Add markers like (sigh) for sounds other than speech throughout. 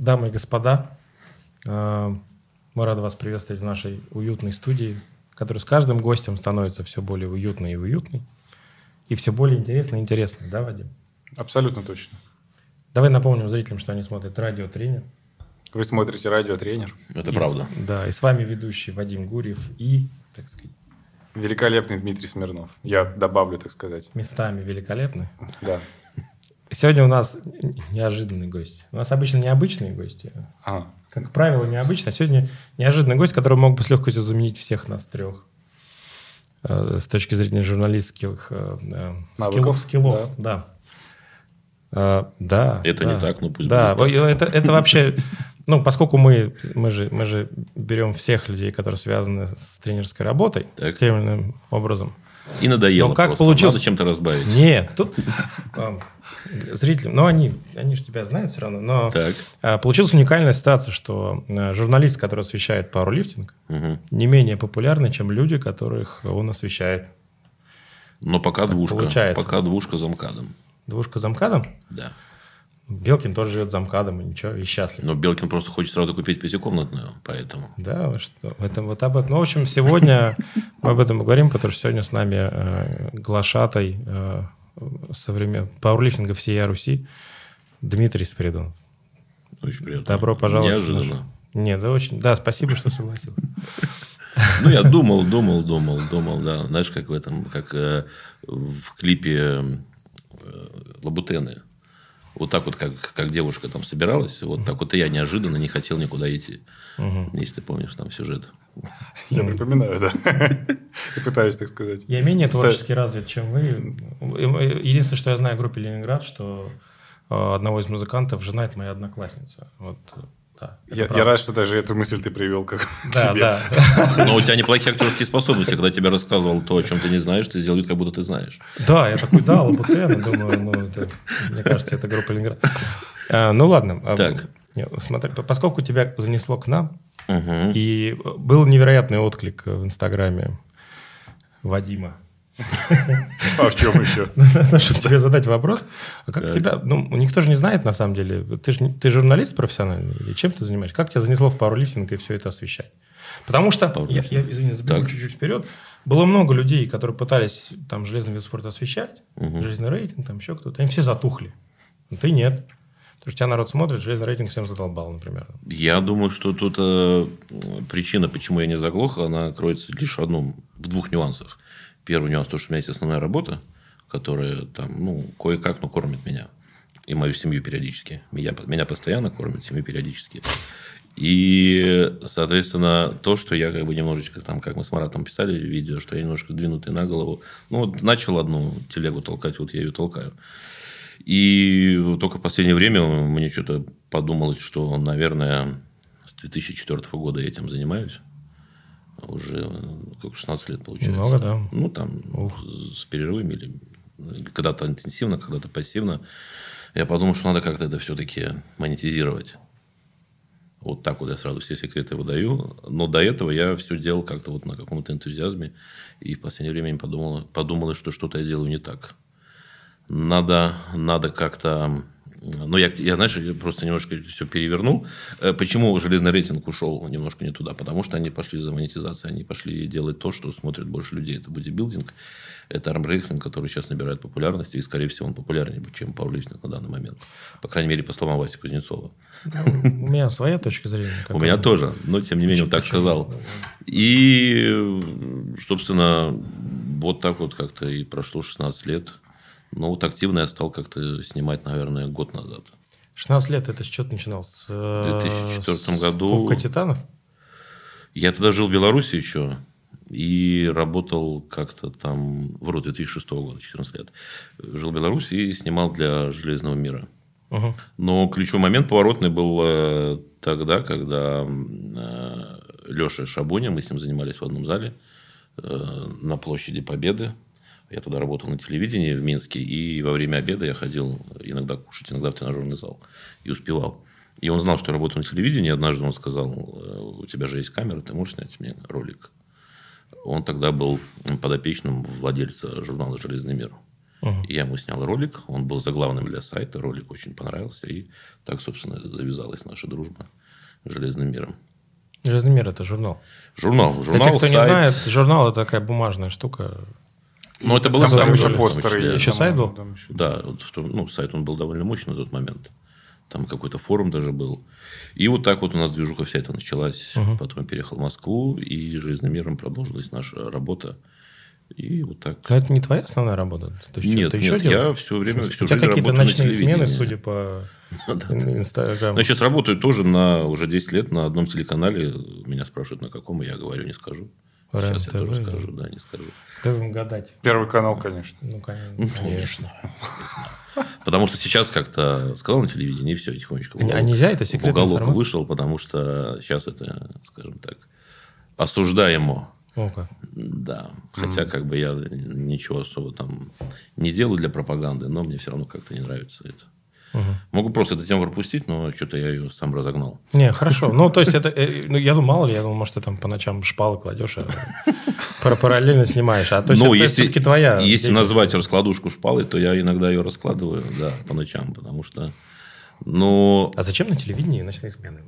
Дамы и господа, э, мы рады вас приветствовать в нашей уютной студии, которая с каждым гостем становится все более уютной и уютной, и все более интересной и интересной, да, Вадим? Абсолютно точно. Давай напомним зрителям, что они смотрят радиотренер. Вы смотрите радиотренер. Это И правда. Да, и с вами ведущий Вадим Гурьев и, так сказать, Великолепный Дмитрий Смирнов. Я добавлю, так сказать. местами великолепный. Да. Сегодня у нас неожиданный гость. У нас обычно необычные гости. Ага. Как правило, необычно. А сегодня неожиданный гость, который мог бы с легкостью заменить всех нас трех. Э, С точки зрения журналистских э, э, скиллов, скиллов, да. Э, Да. Это да. не так, но пусть Да, будет это, это вообще, ну, поскольку мы, мы, же, мы же берем всех людей, которые связаны с тренерской работой, Так. тем или иным образом. И надоело Ну, как просто. получилось? Надо чем-то разбавить. Нет, (laughs) тут зрителям, ну, они, они же тебя знают все равно, но Так. э, получилась уникальная ситуация, что э, журналист, который освещает пауэрлифтинг, Мгм. не менее популярны, чем люди, которых он освещает. Но пока двушка. получается. Пока двушка за МКАДом. Двушка за МКАДом. Да. Белкин тоже живет за МКАДом, и ничего, и счастлив. Но Белкин просто хочет сразу купить пятикомнатную, поэтому. Да, что? Это вот об этом. Ну, в общем, сегодня (laughs) мы об этом говорим, потому что сегодня с нами э, глашатай э, современ... пауэрлифтинга всей Руси Дмитрий Спиридонов. Очень приятно. Добро пожаловать. Неожиданно. Нет, да, очень. Да, спасибо, что согласился. Ну, я думал, думал, думал, думал, да. Знаешь, как в этом, как э, в клипе э, Лабутены. Вот так вот, как, как девушка там собиралась, вот так вот и я неожиданно не хотел никуда идти. Мгм. Если ты помнишь там сюжет. (laughs) Я припоминаю, да. (laughs) И пытаюсь, так сказать. Я менее творчески развит, чем вы. Единственное, что я знаю о группе Ленинград, что э, одного из музыкантов жена это моя одноклассница. Вот, э, да, Я, я рад, что даже эту мысль ты привел как Да, себе. да. (laughs) Но у тебя неплохие актерские способности. Когда тебе рассказывал то, о чем ты не знаешь, ты сделал вид, как будто ты знаешь. Да, я такой, да, Лабутен, думаю, ну, это, мне кажется, это группа Ленинград. А, ну, ладно. Так. Смотри, по- поскольку тебя занесло к нам, Мгм. и был невероятный отклик в Инстаграме Вадима, А в чем еще? (laughs) чтобы тебе задать вопрос, а как тебя, ну, никто же не знает на самом деле, ты же ты журналист профессиональный, или чем ты занимаешься? Как тебя занесло в пауэрлифтинг и все это освещать? Потому что, я, извини, забегу чуть-чуть вперед, было много людей, которые пытались там железный вид спорта освещать, Мгм. железный рейтинг, там еще кто-то, они все затухли. Но ты нет. Потому что тебя народ смотрит, железный рейтинг всем задолбал, например. Я думаю, что тут э, причина, почему я не заглох, она кроется лишь в одном, в двух нюансах. Первый нюанс, то, что у меня есть основная работа, которая там, ну, кое-как, но кормит меня. И мою семью периодически. Меня, меня постоянно кормит, семью периодически. И, соответственно, то, что я как бы немножечко, там, как мы с Маратом писали видео, что я немножко двинутый на голову. Ну, вот начал одну телегу толкать, вот я ее толкаю. И только в последнее время мне что-то подумалось, что, наверное, с 2004 года я этим занимаюсь. Уже э, сколько, 16 лет получается. Много, да. Ну, там, с перерывами или когда-то интенсивно, когда-то пассивно. Я подумал, что надо как-то это все-таки монетизировать. Вот так вот я сразу все секреты выдаю. Но до этого я все делал как-то вот на каком-то энтузиазме. И в последнее время я подумал, подумал, что что-то я делаю не так. Надо, надо как-то... Ну, я, я, знаешь, я просто немножко все перевернул. Э, Почему железный рейтинг ушел немножко не туда? Потому что они пошли за монетизацией. Они пошли делать то, что смотрят больше людей. Это бодибилдинг, это армрейслинг, который сейчас набирает популярность. И, скорее всего, он популярнее, чем пауэрлифтинг на данный момент. По крайней мере, по словам Васи Кузнецова. У меня своя точка зрения. У меня тоже, но тем не менее он так сказал. И, собственно, вот так вот как-то и прошло 16 лет. Но вот активно я стал как-то снимать, наверное, год назад. 16 лет это с чего ты начинал? С, э, В 2004 с году- Кубка Титанов? Я тогда жил в Беларуси еще и работал как-то там, вроде 2006 года, 14 лет. Жил в Беларуси и снимал для «Железного мира». Мгм. Но ключевой момент поворотный был э, тогда, когда Леша Шабуня, мы с ним занимались в одном зале э, на площади Победы. Я тогда работал на телевидении в Минске, и во время обеда я ходил иногда кушать, иногда в тренажерный зал. И успевал. И он знал, что я работаю на телевидении. Однажды он сказал, э, у тебя же есть камера, ты можешь снять мне ролик? Он тогда был подопечным владельца журнала «Железный мир». Угу. Я ему снял ролик, он был заглавным для сайта, ролик очень понравился, и так, собственно, завязалась наша дружба с «Железным миром». «Железный мир» – это журнал. Журнал. журнал Для тех, кто сайт. не знает, журнал – это такая бумажная штука. Ну, это было Там, там еще постеры есть. Еще сайт был? там еще- Да, вот в том- ну, сайт он был довольно мощный на тот момент. Там какой-то форум даже был. И вот так вот у нас движуха вся эта началась. Потом переехал в Москву, и «Железным миром» продолжилась наша работа. И вот так. Но это не твоя основная работа? Ты Нет, что-то нет, еще я все время, всю У тебя какие-то работаю на ночные смены, судя по. (laughs) Инстаграму. Я сейчас работаю тоже на уже 10 лет на одном телеканале. Меня спрашивают, на каком, я говорю, не скажу. Сейчас я тоже скажу, да, не скажу. Да будем гадать. Первый канал, конечно. Ну, конечно. Конечно. Потому что сейчас как-то сказал на телевидении, и все, тихонечко. А уголок- нельзя, это секретная уголок информация? вышел, потому что сейчас это, скажем так, осуждаемо. О, как. Да. Хотя, как бы я ничего особо там не делаю для пропаганды, но мне все равно как-то не нравится это. Мгм. Могу просто эту тему пропустить, но что-то я ее сам разогнал. Не, хорошо. Ну, то есть, (laughs) это, э, ну, я думал, мало ли, я думал, может, ты там по ночам шпалы кладешь, а (laughs) пара- параллельно снимаешь. А то есть, ну, это если, все-таки твоя. если назвать раскладушку шпалой, то я иногда ее раскладываю, да, по ночам, потому что, ну, А зачем на телевидении ночные смены?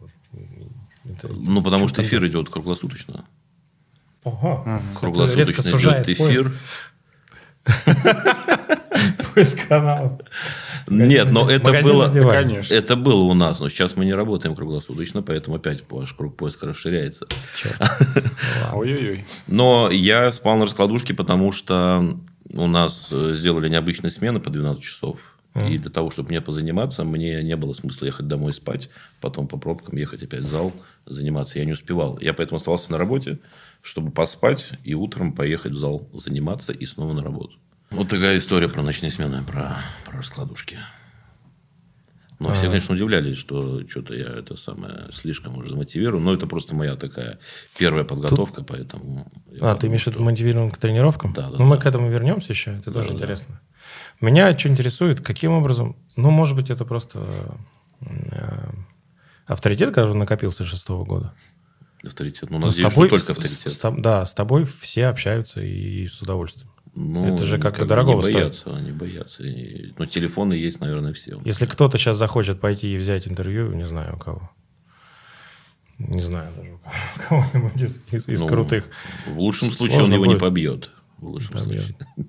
Это- ну потому что эфир идет круглосуточно. Ага. резко Круглосуточно идет эфир. Поиск (laughs) каналов. Нет, но это было. Конечно. это было у нас, но сейчас мы не работаем круглосуточно, поэтому опять ваш круг поиска расширяется. (laughs) Ой-ой-ой. Но я спал на раскладушке, потому что у нас э, сделали необычные смены по 12 часов. И для того, чтобы мне позаниматься, мне не было смысла ехать домой спать, потом по пробкам ехать опять в зал заниматься. Я не успевал. Я поэтому оставался на работе, чтобы поспать и утром поехать в зал заниматься и снова на работу. Вот такая история про ночные смены, про, про раскладушки. Но все, конечно, удивлялись, что что-то я это самое слишком уже замотивирован. Но это просто моя такая первая подготовка, поэтому... я А, ты подумал, имеешь в виду мотивирован к тренировкам? Да, да, Ну, мы да. к этому вернемся еще, это тоже да. интересно. Меня что интересует, каким образом, ну, может быть, это просто э, авторитет, который накопился с шестого года. Авторитет. Ну, Ну, надеюсь, что только авторитет. с тоб- да, с тобой все общаются и с удовольствием. Ну, это же как бы бы дорогого не стоит. боятся, они боятся. И- ну, телефоны есть, наверное, все. Если кто-то сейчас захочет пойти и взять интервью, не знаю у кого. Не знаю даже у кого- кого-нибудь из, из- из Ну, крутых. В лучшем С- случае он его не будет. побьет. В лучшем Побьет. случае. (laughs)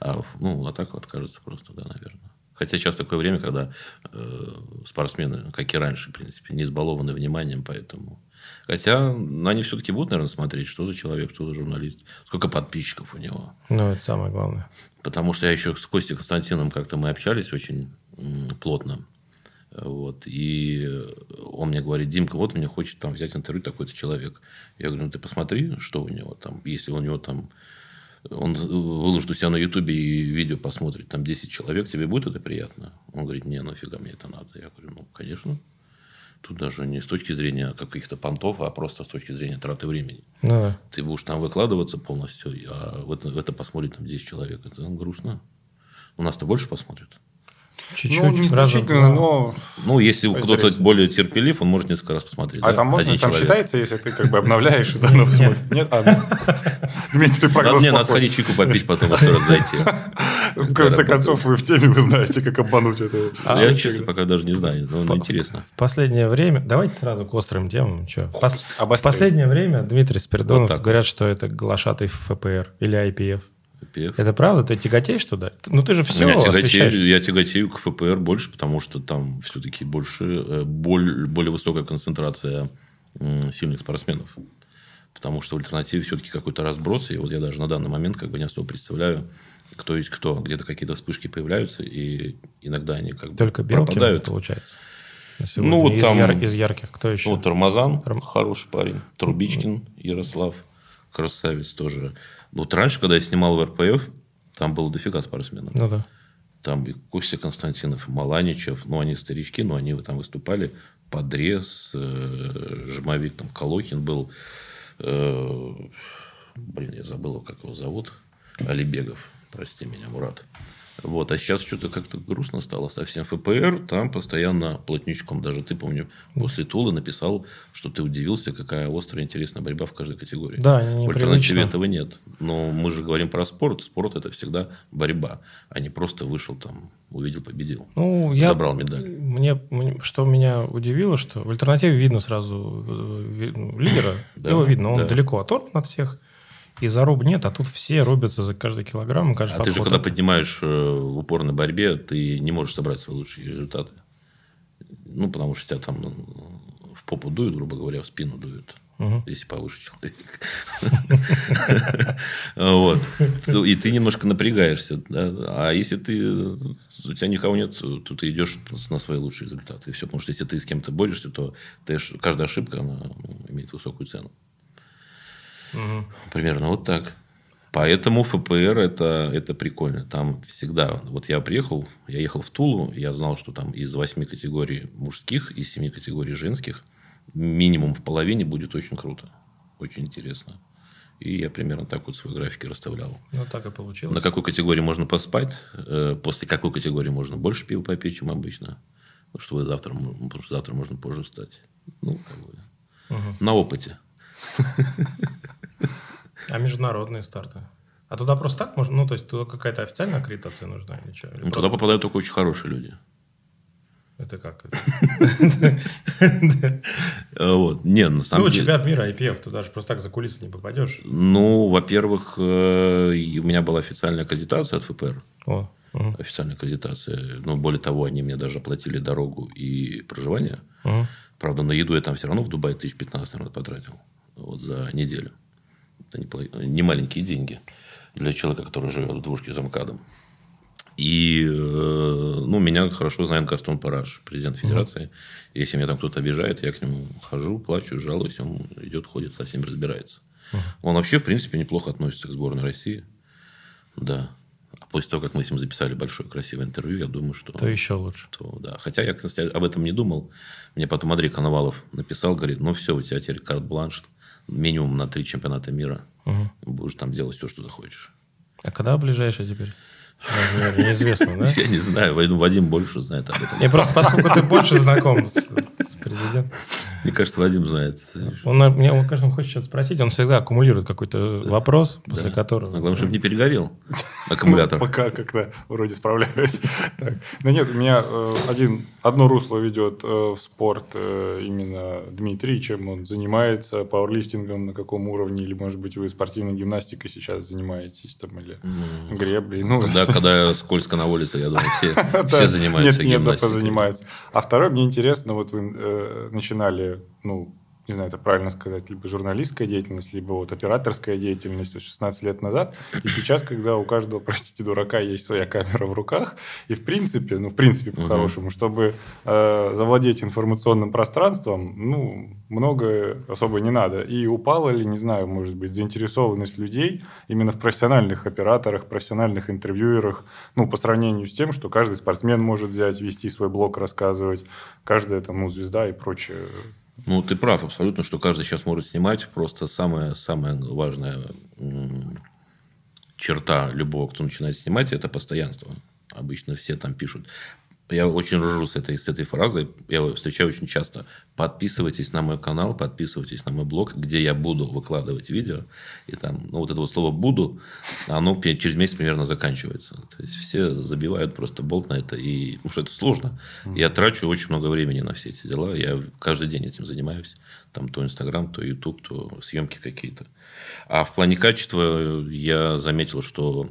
А, ну, а так вот кажется просто, да, наверное. Хотя сейчас такое время, когда э, спортсмены, как и раньше, в принципе, не избалованы вниманием, поэтому... Хотя они все-таки будут, наверное, смотреть, что за человек, что за журналист, сколько подписчиков у него. Ну, это самое главное. Потому что я еще с Костей Константином как-то мы общались очень плотно. Вот. И он мне говорит, Димка, вот мне хочет там взять интервью такой-то человек. Я говорю, ну ты посмотри, что у него там. Если у него там... Он выложит у себя на Ютубе и видео посмотрит, там 10 человек, тебе будет это приятно? Он говорит, не, нафига мне это надо? Я говорю, ну, конечно. Тут даже не с точки зрения каких-то понтов, а просто с точки зрения траты времени. Ну, да. Ты будешь там выкладываться полностью, а в это, в это посмотрит там 10 человек. Это грустно. У нас-то больше посмотрят. Чуть-чуть. Ну, не раза но... Ну, если кто-то более терпелив, он может несколько раз посмотреть. А да? там можно, Один там человек. считается, если ты как бы обновляешь и заново смотришь? Нет? А, ну. Дмитрий прогноз не, надо сходить чайку попить, потом еще раз зайти. В конце концов, вы в теме, вы знаете, как обмануть это. А, Я, честно, пока даже не знаю, но интересно. В последнее время... Давайте сразу к острым темам. В последнее время Дмитрий Спиридонов говорят, что это глашатый ФПР или IPF. PF. Это правда? Ты тяготеешь туда? Ну, ты же все я, тяготею, я тяготею к ФПР больше, потому что там все-таки больше, э, боль- более высокая концентрация сильных спортсменов. Потому что в альтернативе все-таки какой-то разброс. И вот я даже на данный момент как бы не особо представляю, кто есть кто. Где-то какие-то вспышки появляются, и иногда они как бы Только Белкин, пропадают. получается. Ну, вот из, там- яр- из ярких. Кто еще? Ну, Рамазан, Рам- хороший парень. Трубичкин, Ярослав, красавец тоже. Вот раньше, когда я снимал в РПФ, там было дофига спортсменов. Ну, да. Там и Костя Константинов, и Маланичев. Ну, они старички, но они там выступали. Подрез, э, Жмовик, там Колохин был. Э, блин, я забыл, как его зовут. Алибегов, прости меня, Мурат. Вот, а сейчас что-то как-то грустно стало совсем. ФПР там постоянно плотничком. Даже ты, помню, после Тулы написал, что ты удивился, какая острая интересная борьба в каждой категории. Да, В альтернативе этого нет. Но мы же говорим про спорт. Спорт – это всегда борьба, а не просто вышел там, увидел, победил. Ну, я, Забрал медаль. Мне, что меня удивило, что в альтернативе видно сразу э, ну, лидера. Да, Его видно, он да. далеко оторван от всех. И заруб нет, а тут все рубятся за каждый килограмм, каждый А ты же, подход. когда поднимаешь э, в упорной борьбе, ты не можешь собрать свои лучшие результаты. Ну, потому что тебя там ну, в попу дуют, грубо говоря, в спину дуют. Мгм. Если повыше человек. Вот. И ты немножко напрягаешься. А если ты у тебя никого нет, то ты идешь на свои лучшие результаты. И все. Потому что если ты с кем-то борешься, то каждая ошибка она, ну, имеет высокую цену. Мгм. Примерно вот так. Поэтому ФПР это, это прикольно. Там всегда... Вот я приехал, я ехал в Тулу, я знал, что там из восьми категорий мужских, из семи категорий женских, минимум в половине будет очень круто. Очень интересно. И я примерно так вот свой график и расставлял. Ну, так и получилось. На какой категории можно поспать, э, после какой категории можно больше пива попить, чем обычно. Потому что, вы завтра, потому что завтра можно позже встать. Ну, как бы, Мгм. на опыте. (laughs) А международные старты? А туда просто так можно? Ну, то есть, туда какая-то официальная аккредитация нужна или что? Или Ну, просто- Туда попадают только очень хорошие люди. Это как? Э, Вот. Не, на самом Ну, деле... чемпионат мира IPF, туда же просто так за кулисы не попадешь. Ну, во-первых, э, у меня была официальная аккредитация от ФПР. Официальная аккредитация. Но более того, они мне даже оплатили дорогу и проживание. Правда, на еду я там все равно в Дубае 1015, наверное, потратил. Вот за неделю. Это не, маленькие деньги для человека, который живет в двушке за МКАДом. И, э, ну, меня хорошо знает Гастон Параш, президент федерации. Если меня там кто-то обижает, я к нему хожу, плачу, жалуюсь, он идет, ходит, со всеми разбирается. Он вообще, в принципе, неплохо относится к сборной России. Да. А после того, как мы с ним записали большое красивое интервью, я думаю, что... То еще лучше. то да. Хотя я, кстати, об этом не думал. Мне потом Андрей Коновалов написал, говорит, ну все, у тебя теперь карт-бланш минимум на три чемпионата мира. Мгм. Будешь там делать все, что захочешь. А когда ближайший теперь? Неизвестно, да? (laughs) Я не знаю, Вадим- больше знает об этом. Не, просто поскольку ты больше знаком с, с президентом. Мне кажется, Вадим знает. Он, мне, он, кажется, он хочет что-то спросить, он всегда аккумулирует какой-то вопрос, после Да. которого... Но главное, чтобы не перегорел (laughs) аккумулятор. Пока как-то вроде справляюсь. (laughs) Так. Да нет, у меня э, один, одно русло ведет э, в спорт э, именно Дмитрий, чем он занимается, пауэрлифтингом, на каком уровне, или, может быть, вы спортивной гимнастикой сейчас занимаетесь, там, или М. греблей. Ну, Да, когда скользко на улице, я думаю, все, (laughs) все занимаются нет, нет, гимнастикой. позанимаются. А второе, мне интересно, вот вы э, ну, не знаю, это правильно сказать, либо журналистская деятельность, либо вот операторская деятельность вот 16 лет назад. И сейчас, когда у каждого, (laughs) простите, дурака есть своя камера в руках, и в принципе, ну, в принципе, по-хорошему, чтобы э, завладеть информационным пространством, ну, многое особо не надо. И упала ли, не знаю, может быть, заинтересованность людей именно в профессиональных операторах, профессиональных интервьюерах, ну, по сравнению с тем, что каждый спортсмен может взять, вести свой блог, рассказывать, каждая там, ну, звезда и прочее. Ну, ты прав абсолютно, что каждый сейчас может снимать. Просто самая, самая важная черта любого, кто начинает снимать, это постоянство. Обычно все там пишут. Я очень ржу с этой, с этой фразой. Я его встречаю очень часто. Подписывайтесь на мой канал, подписывайтесь на мой блог, где я буду выкладывать видео. И там, ну, вот это вот слово «буду», оно через месяц примерно заканчивается. То есть, все забивают просто болт на это. И, потому что это сложно. Я трачу очень много времени на все эти дела. Я каждый день этим занимаюсь. Там то Инстаграм, то Ютуб, то съемки какие-то. А в плане качества я заметил, что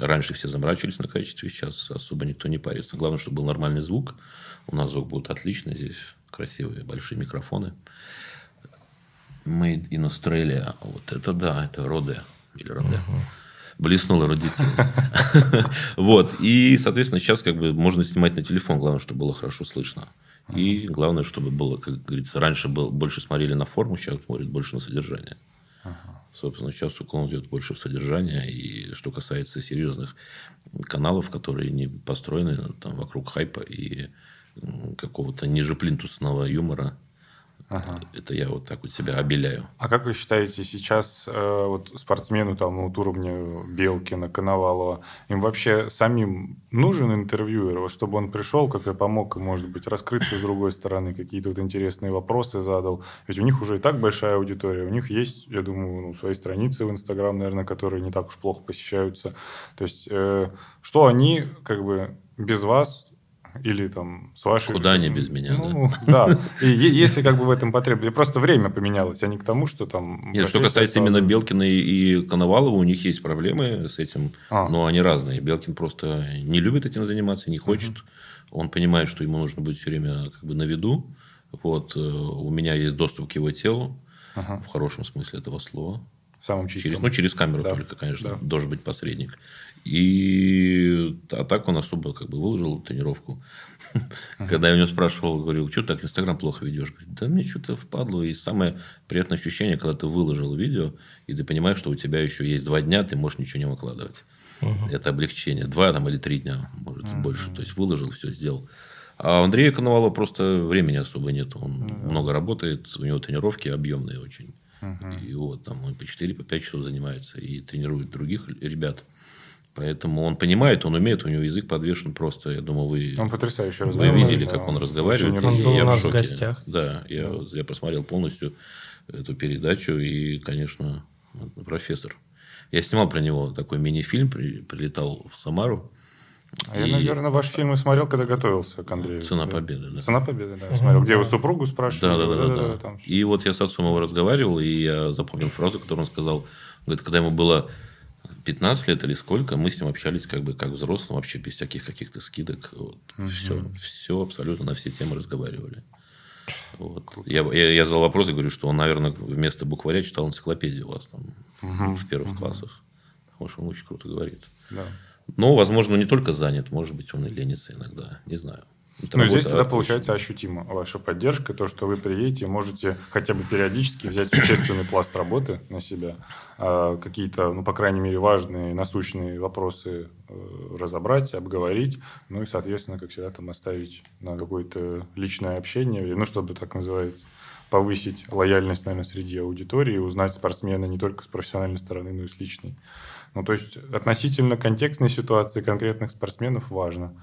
раньше все заморачивались на качестве, сейчас особо никто не парится. Главное, чтобы был нормальный звук. У нас звук будет отличный здесь. Красивые большие микрофоны. Made in Australia. Вот это да, это Роде. Или Роде. Блеснула эрудиция. (laughs) Вот. И, соответственно, сейчас как бы можно снимать на телефон. Главное, чтобы было хорошо слышно. И главное, чтобы было, как говорится, раньше был, больше смотрели на форму, сейчас смотрят больше на содержание. Собственно, сейчас уклон идет больше в содержание. И что касается серьезных каналов, которые не построены там, вокруг хайпа и какого-то ниже плинтусного юмора, Ага. Это я вот так вот себя обеляю. А как вы считаете, сейчас э, вот спортсмену там вот уровня Белкина, Коновалова, им вообще самим нужен интервьюер, вот, чтобы он пришел, как и помог, может быть, раскрыться с другой стороны, какие-то вот интересные вопросы задал? Ведь у них уже и так большая аудитория, у них есть, я думаю, ну, свои страницы в Инстаграм, наверное, которые не так уж плохо посещаются. То есть, э, что они как бы без вас или там с вашей... Куда они без меня, ну, да. да. И если как бы в этом потребность... Просто время поменялось, а не к тому, что там... Нет, что касается стала... именно Белкина и Коновалова, у них есть проблемы с этим, а. но они разные. Белкин просто не любит этим заниматься, не хочет. Угу. Он понимает, что ему нужно быть все время как бы на виду. Вот. Э, у меня есть доступ к его телу, ага. в хорошем смысле этого слова. В самом чистом. Через, ну, через камеру да. только, конечно, да. должен быть посредник. И а так он особо как бы выложил тренировку. Когда я у него спрашивал, говорил, что так Инстаграм плохо ведешь? Говорит, да мне что-то впадло. И самое приятное ощущение, когда ты выложил видео, и ты понимаешь, что у тебя еще есть два дня, ты можешь ничего не выкладывать. uh Это облегчение. Два там, или три дня, может, uh больше. То есть, выложил, все сделал. А у Андрея Коновалова просто времени особо нет. Он uh много работает, у него тренировки объемные очень. uh И вот там он по 4-5 по часов занимается и тренирует других ребят. Поэтому он понимает, он умеет, у него язык подвешен просто. Я думаю, вы, он потрясающий вы видели, да. как он разговаривает. Он был у нас в, в гостях. Да, я, я посмотрел полностью эту передачу, и, конечно, профессор. Я снимал про него такой мини-фильм, при, прилетал в Самару. А и... Я, наверное, ваш фильм смотрел, когда готовился к Андрею. «Цена победы», да. «Цена победы», да. Угу. Смотрел, где вы супругу спрашивали. Да, да, да. да, да, да. И вот я с отцом его разговаривал, и я запомнил фразу, которую он сказал. Говорит, когда ему было 15 лет или сколько, мы с ним общались как бы как взрослым, вообще без всяких каких-то скидок. Вот. Угу. Все, все абсолютно на все темы разговаривали. Вот. Я, я, я задал вопрос и говорю, что он, наверное, вместо букваря читал энциклопедию у вас там угу. в первых угу. классах. Потому что он очень круто говорит. Да. Но, возможно, не только занят, может быть, он и ленится иногда, не знаю. Ну, здесь тогда получается ощутимо ваша поддержка, то, что вы приедете, можете хотя бы периодически взять существенный пласт работы на себя, а, какие-то, ну, по крайней мере, важные, насущные вопросы э, разобрать, обговорить, ну и, соответственно, как всегда, там оставить на какое-то личное общение, ну, чтобы, так называется, повысить лояльность, наверное, среди аудитории, узнать спортсмена не только с профессиональной стороны, но и с личной. Ну, то есть относительно контекстной ситуации конкретных спортсменов важно.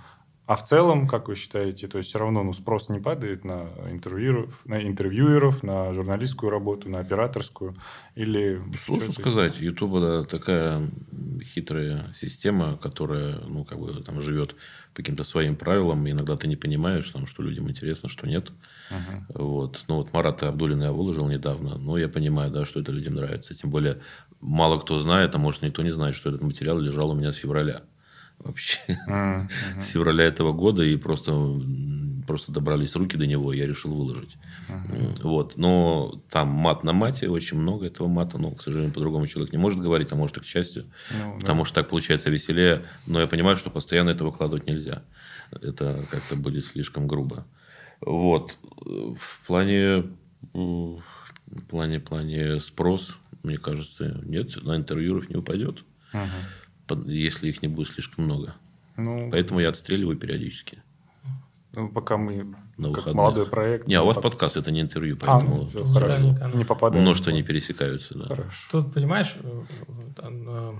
А в целом, как вы считаете, то есть все равно ну, спрос не падает на интервьюеров, на интервьюеров, на журналистскую работу, на операторскую? Или Сложно сказать. YouTube да, такая хитрая система, которая ну, как бы, там, живет по каким-то своим правилам. И иногда ты не понимаешь, там, что людям интересно, что нет. Uh-huh. Вот. Ну, вот Марата Абдулина я выложил недавно, но я понимаю, да, что это людям нравится. Тем более, мало кто знает, а может, никто не знает, что этот материал лежал у меня с февраля вообще mm-hmm. (laughs) с февраля этого года и просто просто добрались руки до него, я решил выложить. Uh-huh. Вот. Но там мат на мате, очень много этого мата. Но, к сожалению, по-другому человек не может говорить, а может и к счастью. Ну, потому да. что так получается веселее. Но я понимаю, что постоянно это выкладывать нельзя. Это как-то будет слишком грубо. Вот. В плане, в плане, плане спрос, мне кажется, нет, на интервьюеров не упадет. Uh-huh если их не будет слишком много. Ну, Поэтому я отстреливаю периодически. Ну, пока мы на как молодой проект. Не, а у вас под... подкаст, это не интервью, а, поэтому а, все, хорошо. не попадает. Множество не пересекаются. Да. Хорошо. Тут, понимаешь, э, э,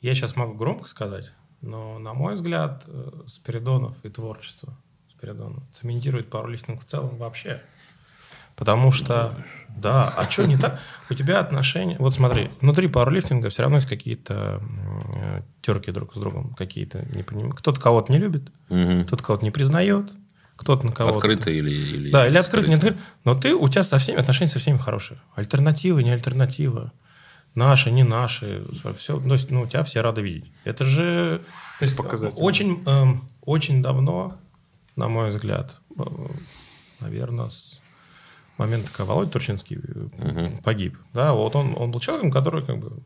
я сейчас могу громко сказать, но, на мой взгляд, э, Спиридонов и творчество Спиридонова цементирует пауэрлифтинг в целом вообще. Потому что, да, а что не так? У тебя отношения... Вот смотри, внутри пауэрлифтинга все равно есть какие-то э, терки друг с другом, какие-то не поним... Кто-то кого-то не любит, угу. кто-то кого-то не признает, кто-то на кого-то... Открыто или, или... Да, или открыто, не открыто. Но ты, у тебя со всеми отношения со всеми хорошие. Альтернатива, не альтернатива. Наши, не наши. Все, ну, у тебя все рады видеть. Это же... То есть, очень, э, очень давно, на мой взгляд, э, наверное, с момент, когда Володя Турчинский угу. погиб, да, вот он, он был человеком, который как бы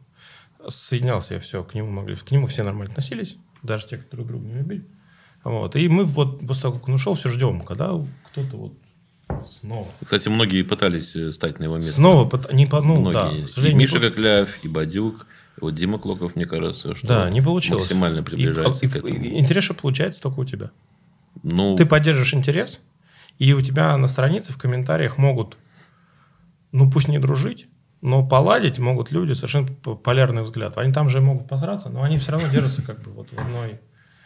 соединялся, все, к нему могли, к нему все нормально относились, даже те, кто друг друга не любили. Вот. И мы вот после того, как он ушел, все ждем, когда кто-то вот снова. Кстати, многие пытались э, стать на его место. Снова, не по, ну, многие. да, к сожалению. И Миша Кокляев, и Бадюк, вот Дима Клоков, мне кажется, что да, не получилось. максимально приближается и, к этому. И, интерес, что получается только у тебя. Ну, Ты поддерживаешь интерес, И у тебя на странице в комментариях могут, ну пусть не дружить, но поладить могут люди совершенно полярный взгляд. Они там же могут посраться, но они все равно держатся как бы вот в одной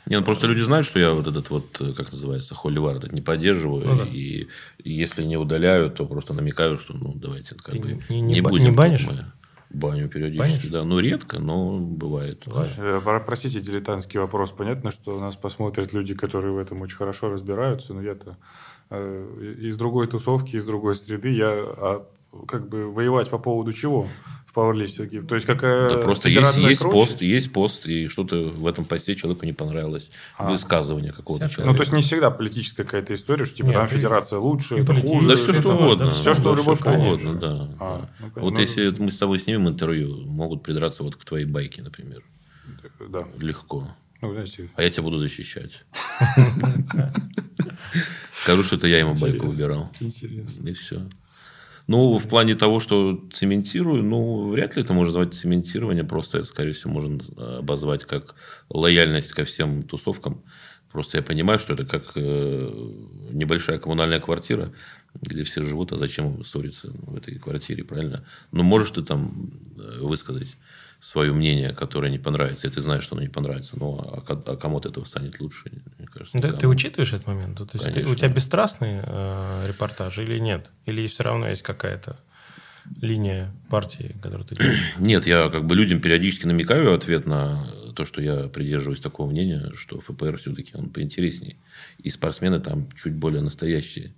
не, ну просто люди знают, что я вот этот вот, э, как называется, холивар этот не поддерживаю. Ну, да. И если не удаляю, то просто намекаю, что ну давайте как Ты бы не, не, не будем. Не банишь? Мы баню периодически, Банишь? да. Ну, редко, но бывает. бывает. Э, простите, дилетантский вопрос. Понятно, что нас посмотрят люди, которые в этом очень хорошо разбираются, но я-то из другой тусовки, из другой среды, я а, как бы воевать по поводу чего? пауэрлифтинге? То есть какая да просто есть, есть пост, есть пост, и что-то в этом посте человеку не понравилось. А. Высказывание какого-то человека. Ну, то есть не всегда политическая какая-то история, что типа Нет, там федерация лучше, это хуже. Да все что угодно. Да, все, что да, любой что угодно, да. А, да. Ну, вот ну, если мы с тобой снимем интервью, могут придраться вот к твоей байке, например. Да. Легко. Ну. А я тебя буду защищать. Скажу, что это я ему байку выбирал. Интересно. И все. Ну, в плане того, что цементирую, ну, вряд ли это можно назвать цементирование. Просто это, скорее всего, можно обозвать как лояльность ко всем тусовкам. Просто я понимаю, что это как э, небольшая коммунальная квартира, где все живут, а зачем ссориться в этой квартире, правильно? Ну, можешь ты там э, высказать свое мнение, которое не понравится, и ты знаешь, что оно не понравится. Ну, а, а кому от этого станет лучше, мне кажется. Да, ты учитываешь этот момент? То есть ты, у тебя бесстрастные э, репортажи или нет? Или все равно есть какая-то линия партии, которую ты делаешь? (clears throat) Нет, я как бы людям периодически намекаю ответ на то, что я придерживаюсь такого мнения, что ФПР все-таки он поинтереснее. И спортсмены там чуть более настоящие.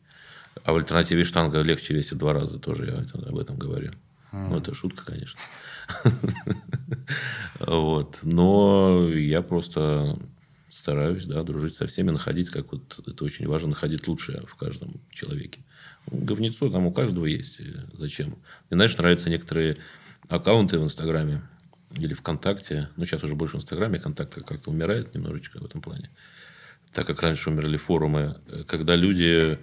А в альтернативе штанга легче весит в два раза, тоже я об этом говорю. Mm. Ну, это шутка, конечно. (laughs) Вот. Но я просто стараюсь, да, дружить со всеми, находить, как вот это очень важно, находить лучшее в каждом человеке. Говнецо там у каждого есть. Зачем? Мне, знаешь, нравятся некоторые аккаунты в Инстаграме или ВКонтакте. Ну, сейчас уже больше в Инстаграме контакт как-то умирает немножечко в этом плане. Так как раньше умерли форумы, когда люди, э,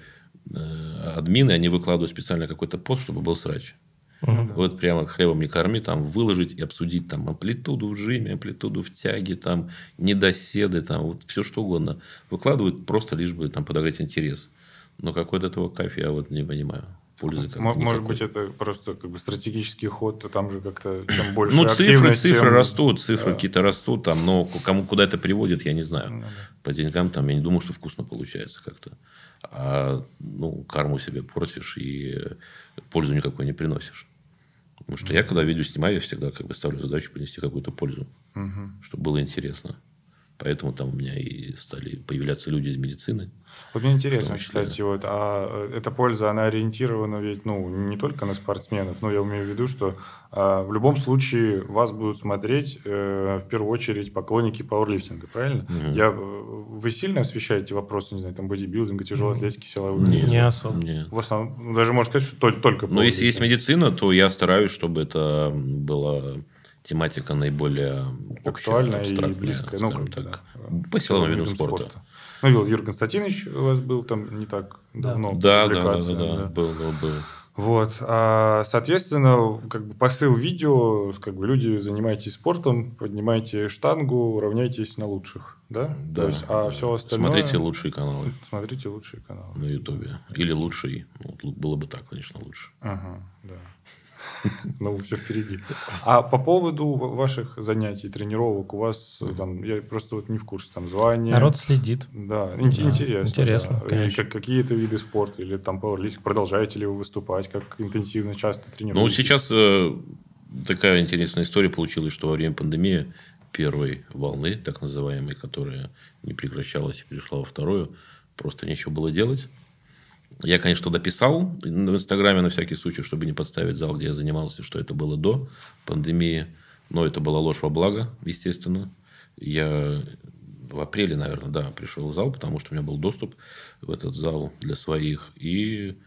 админы, они выкладывают специально какой-то пост, чтобы был срач. Угу. Вот прямо хлебом не корми, там выложить и обсудить там амплитуду в жиме, амплитуду в тяге, там недоседы, там вот все что угодно. Выкладывают просто лишь бы там подогреть интерес. Но какой от этого кайф я вот не понимаю. Пользы как Может никакой. быть, это просто как бы стратегический ход, там же как-то чем (clears throat) больше Ну, цифры, цифры тем... растут, цифры да. какие-то растут, там, но кому куда это приводит, я не знаю. Ну, да. По деньгам там я не думаю, что вкусно получается как-то. А ну, карму себе портишь и пользу никакой не приносишь. Потому что я, когда видео снимаю, я всегда как бы ставлю задачу принести какую-то пользу, угу. чтобы было интересно. Поэтому там у меня и стали появляться люди из медицины. Вот мне интересно, кстати, вот, а э, эта польза, она ориентирована ведь, ну, не только на спортсменов, но я имею в виду, что а, в любом случае вас будут смотреть э, в первую очередь поклонники пауэрлифтинга, правильно? Угу. Я, вы сильно освещаете вопросы, не знаю, там, бодибилдинга, тяжелой атлетики, силовой? Нет, не особо. Нет. В основном, ну, даже можно сказать, что только, только Но если есть медицина, то я стараюсь, чтобы это было тематика наиболее актуальная и близкая, ну, так, да, по силовым видам спорта. спорта. Ну, Юрий Юрий Константинович у вас был там не так давно. Да, да, да, да, да, был, был, был. Вот, а, соответственно, как бы посыл видео, как бы люди занимайтесь спортом, поднимайте штангу, равняйтесь на лучших, да? Да. То есть, а да. все остальное. Смотрите лучшие каналы. Смотрите лучшие каналы. На Ютубе. Или лучший. Ну, было бы так, конечно, лучше. Ага, да. (laughs) Ну, все впереди. А по поводу ваших занятий, тренировок, у вас там, я просто вот не в курсе, там, звания. Народ следит. Да, да интересно. Интересно, да. конечно. Как, какие-то виды спорта или там пауэрлифтинг, продолжаете ли вы выступать, как интенсивно, часто тренируетесь? Ну, сейчас э, такая интересная история получилась, что во время пандемии первой волны, так называемой, которая не прекращалась и перешла во вторую, просто нечего было делать. Я, конечно, дописал в Инстаграме на всякий случай, чтобы не подставить зал, где я занимался, что это было до пандемии. Но это была ложь во благо, естественно. Я в апреле, наверное, да, пришел в зал, потому что у меня был доступ в этот зал для своих. И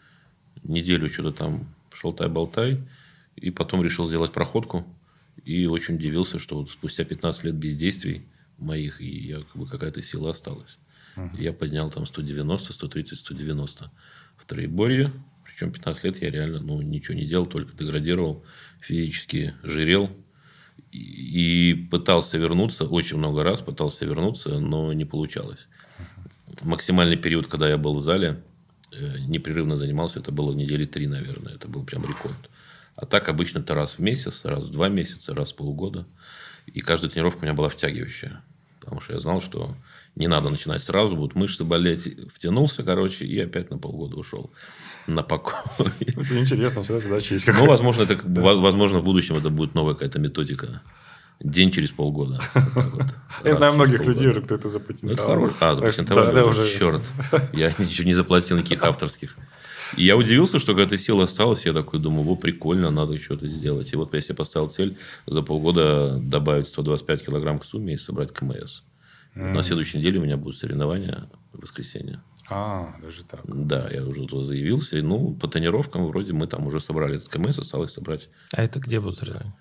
неделю что-то там шелтай-болтай. И потом решил сделать проходку. И очень удивился, что вот спустя 15 лет бездействий моих, и я, как бы какая-то сила осталась. Uh-huh. Я поднял там 190, 130, 190 в троеборье. Причем 15 лет я реально ну, ничего не делал, только деградировал, физически жирел. И, пытался вернуться, очень много раз пытался вернуться, но не получалось. Максимальный период, когда я был в зале, э, непрерывно занимался, это было недели три, наверное. Это был прям рекорд. А так обычно это раз в месяц, раз в два месяца, раз в полгода. И каждая тренировка у меня была втягивающая. Потому что я знал, что не надо начинать сразу, будут мышцы болеть. Втянулся, короче, и опять на полгода ушел на покой. Очень интересно, всегда задача есть Ну, возможно, это, возможно, в будущем это будет новая какая-то методика. День через полгода. (laughs) Вот. Я знаю многих полгода. людей уже, кто это Ну, это запатентовал. хорошо. А, запатентовали Да, да, уже. Черт. (laughs) Я ничего не заплатил никаких авторских. И я удивился, что какая-то сила осталась. Я такой думаю, во, прикольно, надо что-то сделать. И вот я себе поставил цель за полгода добавить 125 килограмм к сумме и собрать КМС. Вот На следующей неделе у меня будут соревнования в воскресенье. А, даже так. Да, я уже туда заявился. Ну, по тренировкам вроде мы там уже собрали этот КМС, осталось собрать А это где будут соревнования?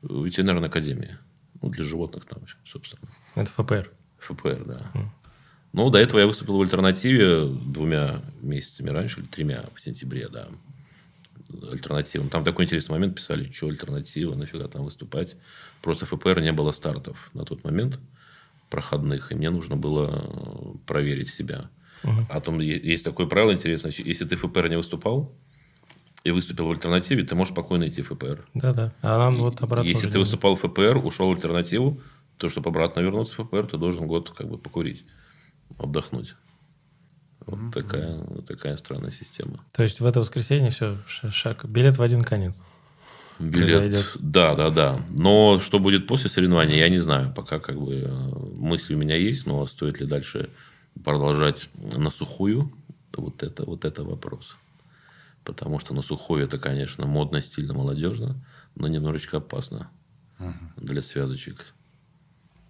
в ветеринарной академии. Ну, для животных там, собственно. Это ФПР. ФПР, да. Ну, до этого я выступил в альтернативе двумя месяцами раньше, или тремя в сентябре, да. Альтернативам. Там такой интересный момент писали, что альтернатива, нафига там выступать. Просто ФПР не было стартов на тот момент проходных, и мне нужно было э, проверить себя. А там есть такое правило интересное, если ты ФПР не выступал и выступил в альтернативе, ты можешь спокойно идти в ФПР. Да-да. А нам вот обратно. Если ты выступал в ФПР, ушел в альтернативу, то, чтобы обратно вернуться в ФПР, ты должен год как бы покурить, отдохнуть. Вот такая, вот такая странная система. То есть в это воскресенье все, шаг, билет в один конец. Билет, Произойдет. да, да, да. Но что будет после соревнований, я не знаю. Пока как бы э, мысли у меня есть, но стоит ли дальше продолжать на сухую, вот это, вот это вопрос. Потому что на сухую это, конечно, модно, стильно, молодежно, но немножечко опасно для связочек.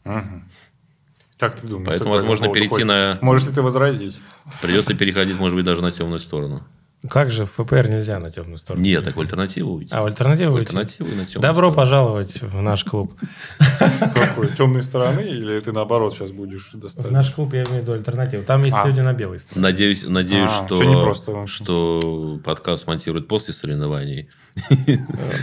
Мгм. Как ты думаешь? Поэтому, возможно, перейти ходит? на... Можешь ли ты возразить? Придется переходить, может быть, даже на темную сторону. Как же в ФПР нельзя на темную сторону? Нет, так в альтернативу уйти. А в альтернативу в уйти? альтернативу на темную Добро сторону. пожаловать в наш клуб. Какой? Темной стороны? Или ты наоборот сейчас будешь В доставить? наш клуб я имею в виду альтернативу. Там есть А. люди на белой стороне. Надеюсь, надеюсь А, что, что подкаст монтируют после соревнований,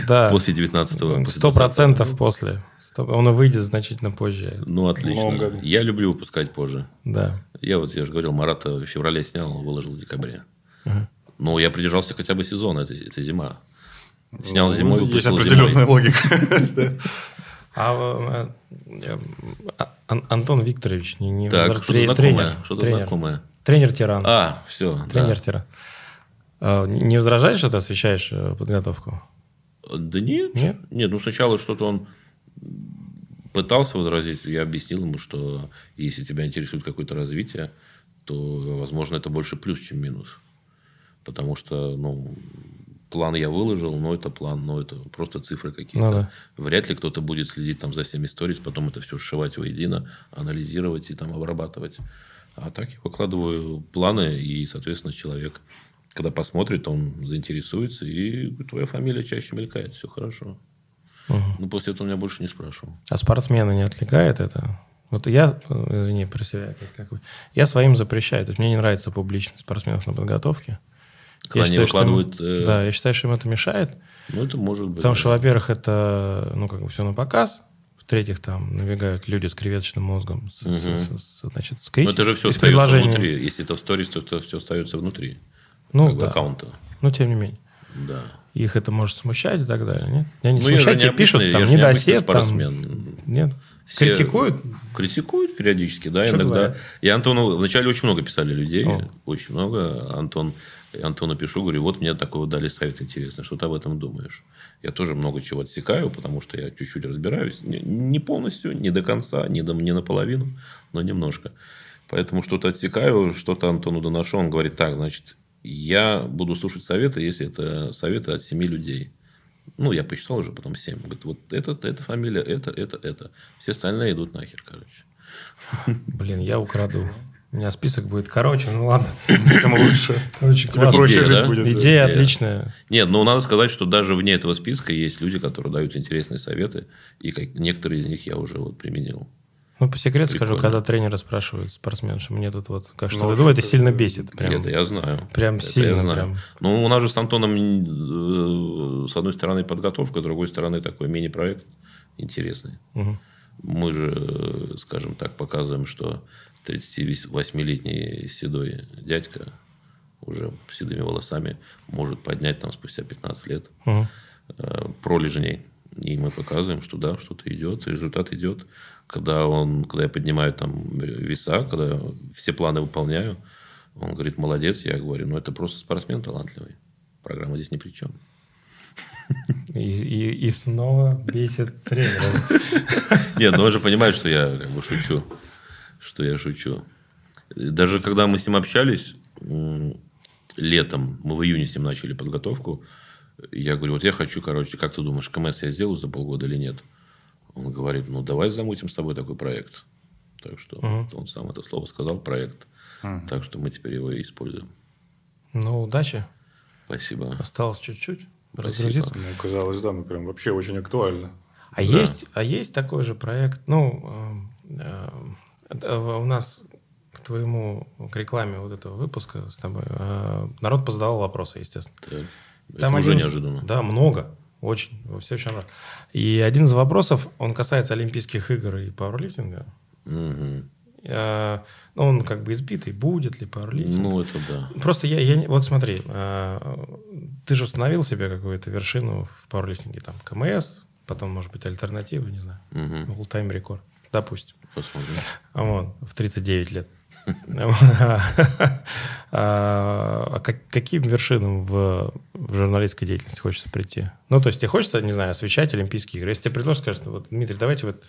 Да. после 19-го. после Сто 20-го. процентов после. Он и выйдет значительно позже. Ну, В отлично. Я люблю выпускать позже. Да. Я вот, я же говорил, Марата в феврале снял, выложил в декабре. Но я придержался хотя бы сезона, это, это зима. Снял Ну, зимой, Есть выпустил определенная зимой. логика. (laughs) А а- Ан- Антон Викторович, не, не Так, что-то тре- знакомое. тренер, Что-то тренер, знакомое. тренер тиран. А, все. тренер тиран. А, не не возражаешь, что ты освещаешь э, подготовку? Да нет. Нет? Нет, ну сначала что-то он пытался возразить. Я объяснил ему, что если тебя интересует какое-то развитие, то, возможно, это больше плюс, чем минус. Потому что, ну, план я выложил, но это план, но это просто цифры какие-то. Ну да. Вряд ли кто-то будет следить там за всеми сторис, потом это все сшивать воедино, анализировать и там обрабатывать. А так я выкладываю планы, и, соответственно, человек, когда посмотрит, он заинтересуется, и твоя фамилия чаще мелькает, все хорошо. Мгм. Ну, после этого меня больше не спрашивал. А спортсмена не отвлекает это? Вот я, извини, про себя, как- как я своим запрещаю. То есть мне не нравится публичность спортсменов на подготовке. Когда Я они считаю, что им- выкладывают... э, Да, я считаю, что им это мешает. Ну, это может быть. Потому да. что, во-первых, это, ну, как бы все на показ. В-третьих, там набегают люди с креветочным мозгом, с, с- Мгм. с- с- значит, с Но критикой, это же все остается внутри. Если это в сторис, то это все остается внутри Ну, как да. аккаунта. Но тем не менее. Да. Их это может смущать и так далее, нет? Я не Ну, не тебе пишут, там, не недосед, там... Нет? Все- Критикуют? Критикуют периодически, да, Что иногда. говорят? И Антону вначале очень много писали людей, О. очень много. Антон, Антону пишу, говорю, вот мне такой вот дали совет интересный, что ты об этом думаешь? Я тоже много чего отсекаю, потому что я чуть-чуть разбираюсь. Не, полностью, не до конца, не, до, не наполовину, но немножко. Поэтому что-то отсекаю, что-то Антону доношу. Он говорит, так, значит, я буду слушать советы, если это советы от семи людей. Ну, я посчитал уже потом семь. Говорит, вот это, это фамилия, это, это, это. Все остальные идут нахер, короче. Блин, я украду. У меня список будет короче, ну ладно. Тем лучше. Очень Тебе классно. проще Идея, жить да? будет. Идея да. отличная. Нет, ну надо сказать, что даже вне этого списка есть люди, которые дают интересные советы, и как, некоторые из них я уже вот применил. Ну, по секрету скажу, Прикольно. когда тренеры спрашивают спортсмен, что мне тут вот как что Ну, это сильно бесит. Прям, Это я знаю. прям Это я сильно. знаю. Прям. Ну, у нас же с Антоном э, с одной стороны подготовка, с другой стороны такой мини-проект интересный. Мгм. Мы же, э, скажем так, показываем, что 38-летний седой дядька уже с седыми волосами может поднять там спустя 15 лет Мгм. э, пролежней. И мы показываем, что да, что-то идет, результат идет. Когда, он, когда я поднимаю там веса, когда все планы выполняю, он говорит, молодец. Я говорю, ну это просто спортсмен талантливый. Программа здесь ни при чем. (laughs) И, и- и снова бесит тренера. (laughs) Нет, ну он же понимает, что я как бы шучу. Что я шучу. Даже когда мы с ним общались летом, мы в июне с ним начали подготовку, я говорю, вот я хочу, короче, как ты думаешь, КМС я сделаю за полгода или нет? Он говорит, ну давай замутим с тобой такой проект. Так что Мгм. он сам это слово сказал, проект. Мгм. Так что мы теперь его и используем. Ну, удачи. Спасибо. Осталось чуть-чуть. Разгрузиться. Ну, казалось, да, ну прям вообще очень актуально. А, есть, а есть такой же проект, ну, э, э, у нас к твоему, к рекламе вот этого выпуска с тобой, э, народ позадавал вопросы, естественно. Так. Это Там уже один неожиданно. Да, много. Очень. Все очень рад. И один из вопросов, он касается Олимпийских игр и пауэрлифтинга. Мгм. Э, ну, он как бы избитый. Будет ли пауэрлифтинг? Ну, это да. Просто я, я вот смотри, э, ты же установил себе какую-то вершину в пауэрлифтинге, там, КМС, потом, может быть, альтернатива, не знаю, Мгм. all-time рекорд, допустим. Посмотрим. Вот, в 39 лет. (laughs) А а как- каким вершинам в, в журналистской деятельности хочется прийти? Ну, то есть тебе хочется, не знаю, освещать Олимпийские игры. Если тебе предложат, скажут, вот, Дмитрий, давайте вот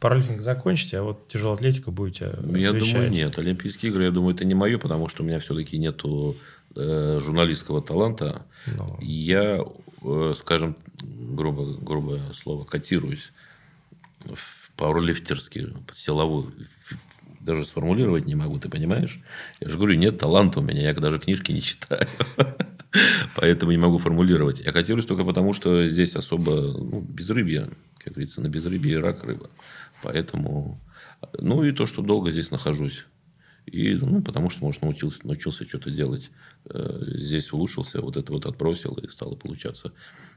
параллифтинг закончите, а вот тяжелую атлетику будете Ну, Я думаю, нет. Олимпийские игры, я думаю, это не мое, потому что у меня все-таки нету э, журналистского таланта. Ну, Я, э, скажем, грубо, грубое слово, котируюсь в пауэрлифтерский, силовую. Даже сформулировать не могу, ты понимаешь? Я же говорю, нет таланта у меня, я даже книжки не читаю. (laughs) Поэтому не могу формулировать. Я котируюсь только потому, что здесь особо ну, безрыбье, как говорится, на безрыбье и рак рыба. Поэтому... Ну, и то, что долго здесь нахожусь. И, ну, потому что, может, научился, научился что-то делать. Э, Здесь улучшился, вот это вот отбросил, и стало получаться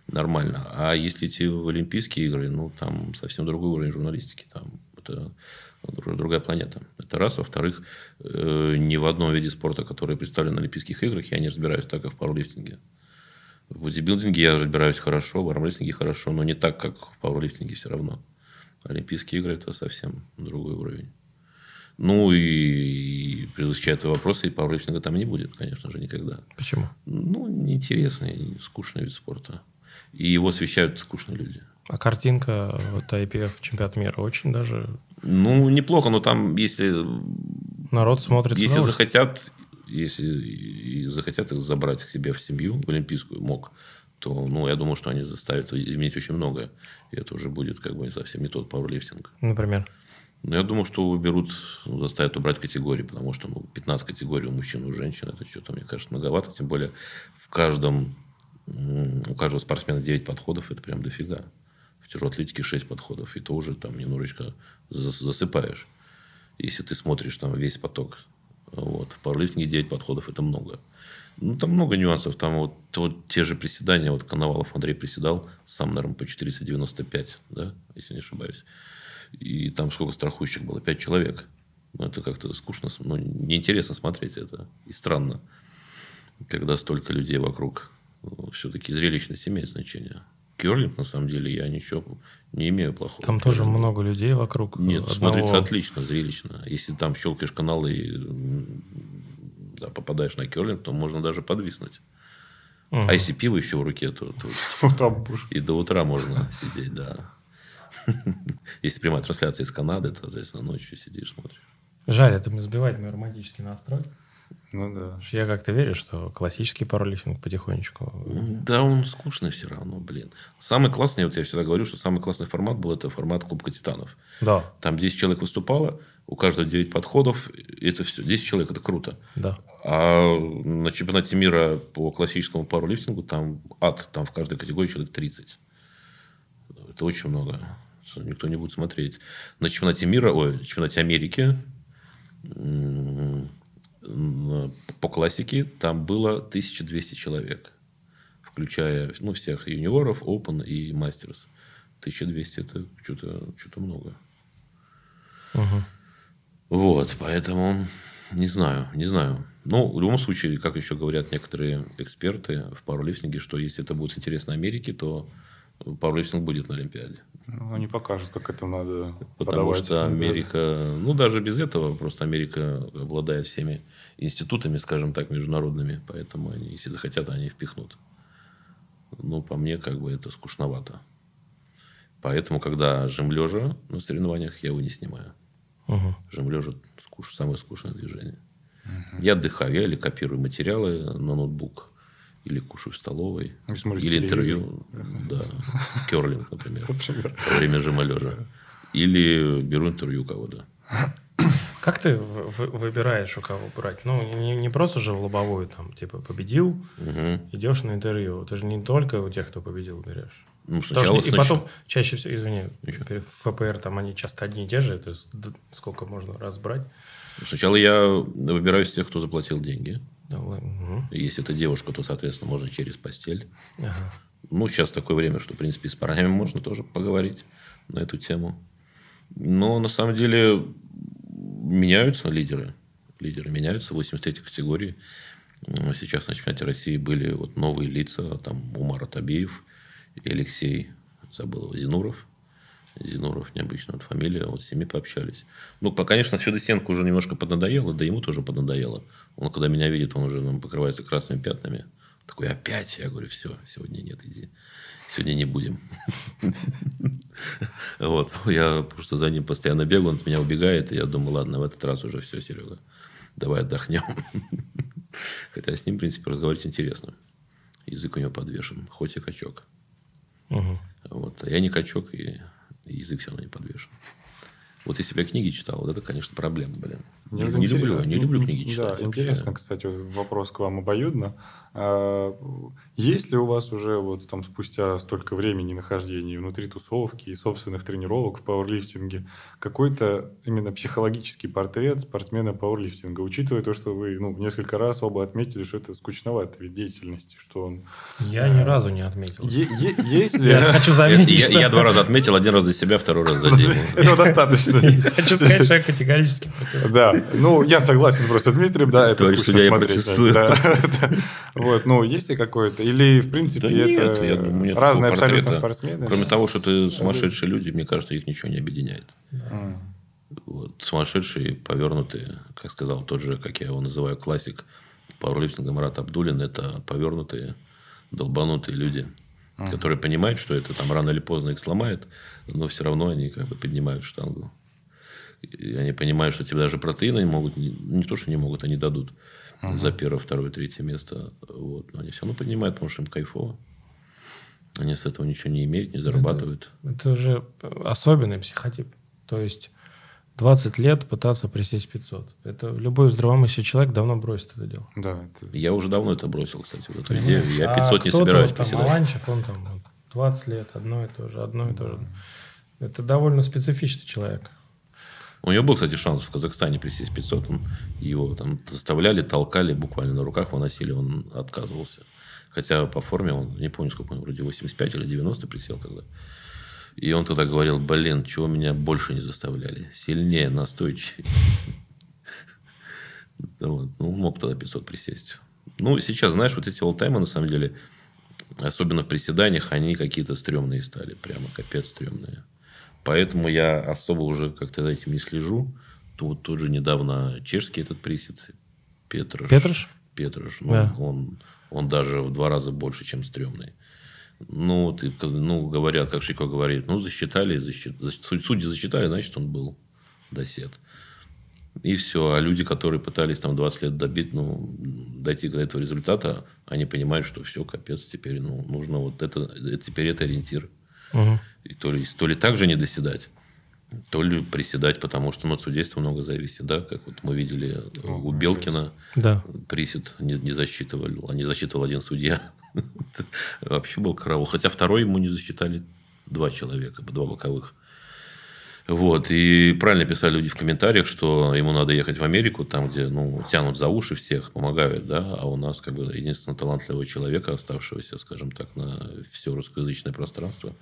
нормально. А если идти в Олимпийские игры, ну, там совсем другой уровень журналистики. Там это друг- другая планета. Это раз. Во-вторых, э, ни в одном виде спорта, который представлен на Олимпийских играх, я не разбираюсь так, как в пауэрлифтинге. В бодибилдинге я разбираюсь хорошо, в армрестлинге хорошо, но не так, как в пауэрлифтинге все равно. Олимпийские игры – это совсем другой уровень. Ну, и, и предвосхищая твой вопрос, и пауэрлифтинга там не будет, конечно же, никогда. почему? Ну, неинтересный, скучный вид спорта. И его освещают скучные люди. А картинка вот IPF чемпионат мира очень даже Ну, неплохо, но там, если, народ смотрит. если захотят, если захотят их забрать к себе в семью, в Олимпийскую, мог, то, ну, я думаю, что они заставят изменить очень многое. И это уже будет как бы совсем не тот пауэрлифтинг. Например. Но я думаю, что уберут, ну, заставят убрать категории, потому что ну, 15 категорий у мужчин и у женщин, это что-то, мне кажется, многовато. Тем более в каждом, у каждого спортсмена 9 подходов, это прям дофига. В тяжелой атлетике 6 подходов, и то уже там немножечко зас- засыпаешь, если ты смотришь там весь поток. Вот. В пауэрлифтинге 9 подходов, это много. Ну, там много нюансов. Там вот, вот те же приседания, вот Коновалов Андрей приседал сам, наверное, по 495, да, если не ошибаюсь. И там сколько страхующих было? Пять человек. Ну, это как-то скучно, ну, неинтересно смотреть это. И странно, когда столько людей вокруг. Все-таки зрелищность имеет значение. Керлинг, на самом деле, я ничего не имею плохого. Там тоже Керлинг. много людей вокруг. Нет, одного- смотрится отлично, зрелищно. Если там щелкаешь каналы да, попадаешь на керлинг, то можно даже подвиснуть. Мгм. А если пиво еще в руке, то, то (laughs) там и до утра можно (laughs) сидеть, да. (laughs) Если прямая трансляция из Канады, то, соответственно, ночью сидишь, смотришь. Жаль, это сбивает мой романтический настрой. Ну да. Я как-то верю, что классический пауэрлифтинг потихонечку. Да, он скучный все равно, блин. Самый классный, вот я всегда говорю, что самый классный формат был это формат Кубка Титанов. Да, Там 10 человек выступало, у каждого 9 подходов, это все. 10 человек, это круто. да. А на чемпионате мира по классическому пауэрлифтингу там ад, там в каждой категории человек 30. Это очень много. Никто не будет смотреть. На чемпионате мира, ой, чемпионате Америки по классике там было 1200 человек, включая ну, всех юниоров, Open и Мастерс. 1200 это что-то что много. Мгм. Вот, поэтому не знаю, не знаю. Ну, в любом случае, как еще говорят некоторые эксперты в пауэрлифтинге, что если это будет интересно Америке, то пауэрлифтинг будет на Олимпиаде. Ну, они покажут, как это надо Потому подавать. что Америка, ну, даже без этого, просто Америка обладает всеми институтами, скажем так, международными, поэтому они, если захотят, они впихнут. Ну, по мне, как бы это скучновато. Поэтому, когда жим лежа на соревнованиях, я его не снимаю. Мгм. Жим лежа скуш, самое скучное движение. Я отдыхаю, я или копирую материалы на ноутбук, или кушаю в столовой, смотрите или интервью, да, керлинг, например, (laughs) во время жима лежа. Или беру интервью у кого-то. (coughs) Как ты выбираешь, у кого брать? Ну, не, не просто же в лобовую, там, типа, победил, Мгм. идешь на интервью. Ты же не только у тех, кто победил, берешь. Ну, сначала, что- и потом, чаще всего, извини, в ФПР там они часто одни и те же, то есть сколько можно раз брать. сначала я выбираю из тех, кто заплатил деньги. Мгм. Если это девушка, то, соответственно, можно через постель. Ага. Ну, сейчас такое время, что, в принципе, с парнями можно тоже поговорить на эту тему. Но, на самом деле, меняются лидеры. Лидеры меняются в 83 категории. Сейчас на чемпионате России были вот новые лица. Там Умар Атабиев и Алексей, забыл его, Зинуров. Зинуров, необычная вот фамилия. Вот с ними пообщались. Ну, по- конечно, Федосенко уже немножко поднадоело, да ему тоже поднадоело. Он, когда меня видит, он уже ну, покрывается красными пятнами. Такой, опять? Я говорю, все, сегодня нет, иди. Сегодня не будем. (laughs) Вот. Я просто за ним постоянно бегаю, он от меня убегает. И я думаю, ладно, в этот раз уже все, Серега, давай отдохнем. (laughs) Хотя с ним, в принципе, разговаривать интересно. Язык у него подвешен, хоть и качок. Мгм. Вот. А я не качок, и язык все равно не подвешен. Вот если бы я книги читал, вот это, конечно, проблема, блин. Не, Нет, не люблю, не люблю книги читать. Да, вообще. интересно, кстати, вопрос к вам обоюдно. А, Есть ли у вас уже вот там спустя столько времени нахождения внутри тусовки и собственных тренировок в пауэрлифтинге какой-то именно психологический портрет спортсмена пауэрлифтинга, учитывая то, что вы ну, несколько раз оба отметили, что это скучноватый вид деятельности, что он... Я ни разу не отметил. Е- е- Есть ли... Я хочу заметить, я, я два раза отметил, один раз за себя, второй раз за Диму. (laughs) Этого достаточно. (laughs) Хочу сказать, что я категорически против. Да, ну я согласен просто с Дмитрием, да, это Товарищ скучно судья, смотреть. протестую. Да, (laughs) да. Вот, ну есть ли какое-то, или в принципе Да нет, это я думаю, нет разные абсолютно спортсмены? Кроме того, что это сумасшедшие люди, мне кажется, их ничего не объединяет. Вот, сумасшедшие, повернутые, как сказал тот же, как я его называю, классик пауэрлифтинга Марат Абдулин, это повернутые, долбанутые люди, которые понимают, что это там рано или поздно их сломает, но все равно они как бы поднимают штангу. И они понимают, что тебе даже протеины не могут, не, не то, что не могут, они дадут за первое, второе, третье место. Вот. Но они все равно поднимают, потому что им кайфово. Они с этого ничего не имеют, не зарабатывают. Это уже особенный психотип. То есть 20 лет пытаться присесть 500. Это любой здравомыслящий человек давно бросит это дело. Да, это- Я уже давно это бросил, кстати, вот эту идею. Я А 500 не кто-то собираюсь вот там, приседать. Маланчев, он там вот 20 лет, одно и то же, одно и то же. Это довольно специфичный человек. У него был, кстати, шанс в Казахстане присесть 500. Он, его там заставляли, толкали, буквально на руках выносили, он отказывался. Хотя по форме он, не помню, сколько он, вроде 85 или 90 присел тогда. И он тогда говорил, блин, чего меня больше не заставляли? Сильнее, настойчивее. (laughs) Ну, мог тогда 500 присесть. Ну, сейчас, знаешь, вот эти олдтаймы, на самом деле, особенно в приседаниях, они какие-то стрёмные стали. Прямо капец стрёмные. Поэтому я особо уже как-то за этим не слежу. Вот тот же недавно чешский этот присед, Петрош. Петрош? Петрош. Ну, Да. он, он даже в два раза больше, чем стрёмный. Ну, вот и к- ну, говорят, как Шико говорит, ну, засчитали, засчит- зас- судьи засчитали, значит, он был досед. И все. А люди, которые пытались там 20 лет добить, ну, дойти до этого результата, они понимают, что все, капец, теперь ну, нужно вот это, это- теперь это ориентир. Мгм. И то ли, то ли так же не доседать, то ли приседать, потому что ну, от судейства много зависит. Да? Как вот мы видели у Белкина, Да. присед не, не засчитывал, а не засчитывал один судья. (laughs) Вообще был караул. Хотя второй ему не засчитали два человека, два боковых. Вот. И правильно писали люди в комментариях, что ему надо ехать в Америку, там, где ну, тянут за уши всех, помогают, да, а у нас как бы единственного талантливого человека, оставшегося, скажем так, на все русскоязычное пространство,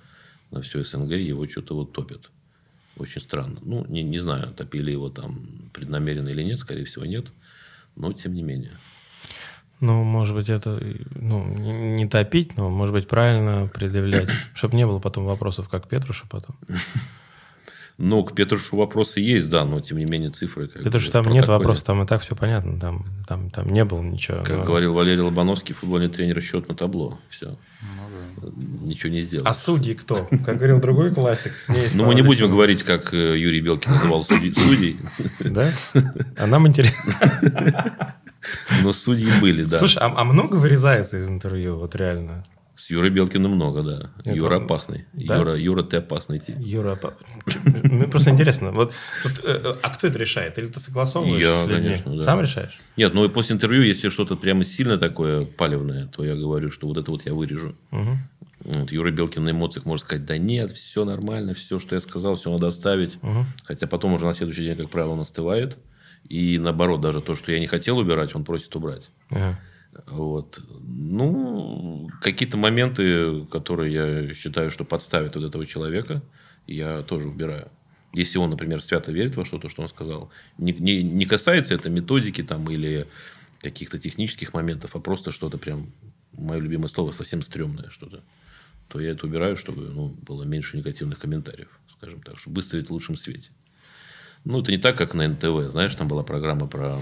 на все СНГ, его что-то вот топят. Очень странно. Ну, не, не знаю, топили его там преднамеренно или нет, скорее всего, нет. Но тем не менее. Ну, может быть, это ну, не, топить, но, может быть, правильно предъявлять, чтобы не было потом вопросов, как Петруша потом. (laughs) Ну, к Петрушу вопросы есть, да, но тем не менее цифры... Как Петруш, там нет вопросов, там и так все понятно, там, там, там не было ничего. Как но... говорил Валерий Лобановский, футбольный тренер, счет на табло. Все. Ну, да. Ничего не сделал. А судьи кто? Как говорил другой классик. Ну, мы не будем говорить, как э, Юрий Белкин называл судей. Да? А нам интересно. Но судьи были, да. Слушай, а, а много вырезается из интервью, вот реально? С Юрой Белкиным много, да. Это... Юра опасный. Да? Юра, Юра, ты опасный тип. Юра (laughs) Мне просто интересно. Вот, вот, э, э, а кто это решает? Или ты согласовываешь я, с людьми? конечно, да. Сам решаешь? Нет, ну и после интервью, если что-то прямо сильно такое палевное, то я говорю, что вот это вот я вырежу. Угу. Вот, Юра Белкин на эмоциях может сказать, да нет, все нормально, все, что я сказал, все надо оставить. Угу. Хотя потом уже на следующий день, как правило, он остывает. И наоборот, даже то, что я не хотел убирать, он просит убрать. Угу. Вот. Ну, какие-то моменты, которые я считаю, что подставят вот этого человека, я тоже убираю. Если он, например, свято верит во что-то, что он сказал, не, не, не касается это методики там, или каких-то технических моментов, а просто что-то прям, мое любимое слово, совсем стрёмное что-то, то я это убираю, чтобы ну, было меньше негативных комментариев, скажем так, чтобы выставить в лучшем свете. Ну, это не так, как на НТВ. Знаешь, там была программа про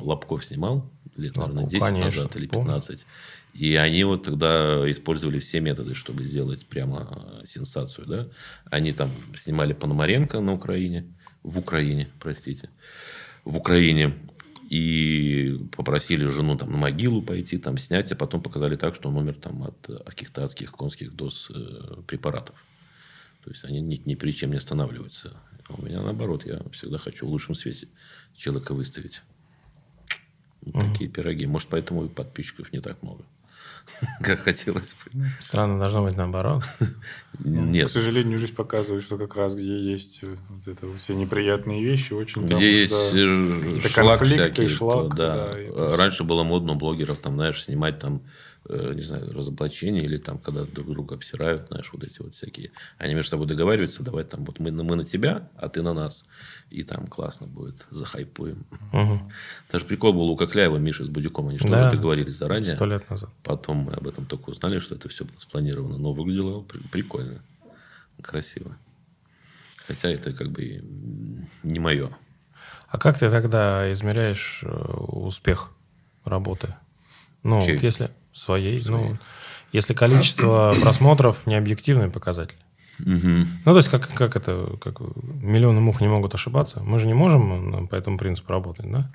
Лобков снимал лет, наверное, 10 конечно, назад или 15. Помню. И они вот тогда использовали все методы, чтобы сделать прямо сенсацию. Да? Они там снимали Пономаренко на Украине, в Украине, простите, в Украине. И попросили жену там на могилу пойти, там снять, а потом показали так, что он умер там от каких-то адских конских доз э, препаратов. То есть они ни, ни при чем не останавливаются. А у меня наоборот, я всегда хочу в лучшем свете человека выставить. Вот угу. Такие пироги. Может, поэтому и подписчиков не так много. (laughs) Как хотелось бы. Странно, должно быть наоборот. Нет. К сожалению, жизнь показывает, что как раз где есть вот это все неприятные вещи, очень Где там, есть да, э, шлак всякий. Шлак, да. да Раньше было модно у блогеров, там, знаешь, снимать там Э, не знаю, разоблачение или там, когда друг друга обсирают, знаешь, вот эти вот всякие. Они между собой договариваются, давай там, вот мы, мы на тебя, а ты на нас. И там классно будет, захайпуем. Угу. Даже прикол был у Кокляева, Миши с Будюком, они что-то да, договорились заранее. Сто лет назад. Потом мы об этом только узнали, что это все было спланировано. Но выглядело прикольно, красиво. Хотя это как бы не мое. А как ты тогда измеряешь э, успех работы? Ну, вот если своей. Ну, если количество (clears throat) просмотров не объективный показатель. Угу. Ну, то есть, как, как это, как миллионы мух не могут ошибаться. Мы же не можем по этому принципу работать, да?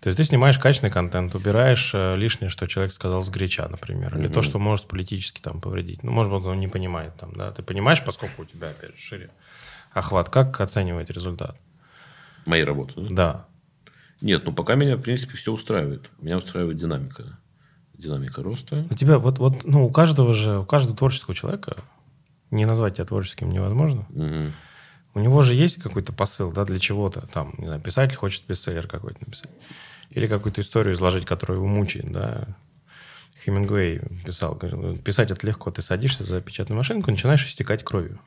То есть ты снимаешь качественный контент, убираешь э, лишнее, что человек сказал с греча, например, или mm то, что может политически там повредить. Ну, может быть, он не понимает там, да. Ты понимаешь, поскольку у тебя, опять же, шире охват, как оценивать результат? Моей работы, да? Да. Нет, ну пока меня, в принципе, все устраивает. Меня устраивает динамика динамика роста. У тебя вот, вот, ну, у каждого же, у каждого творческого человека, не назвать тебя творческим невозможно, угу. у него же есть какой-то посыл, да, для чего-то. Там, не знаю, писатель хочет бестселлер какой-то написать. Или какую-то историю изложить, которая его мучает, да. Хемингуэй писал, говорил, писать это легко, ты садишься за печатную машинку, начинаешь истекать кровью.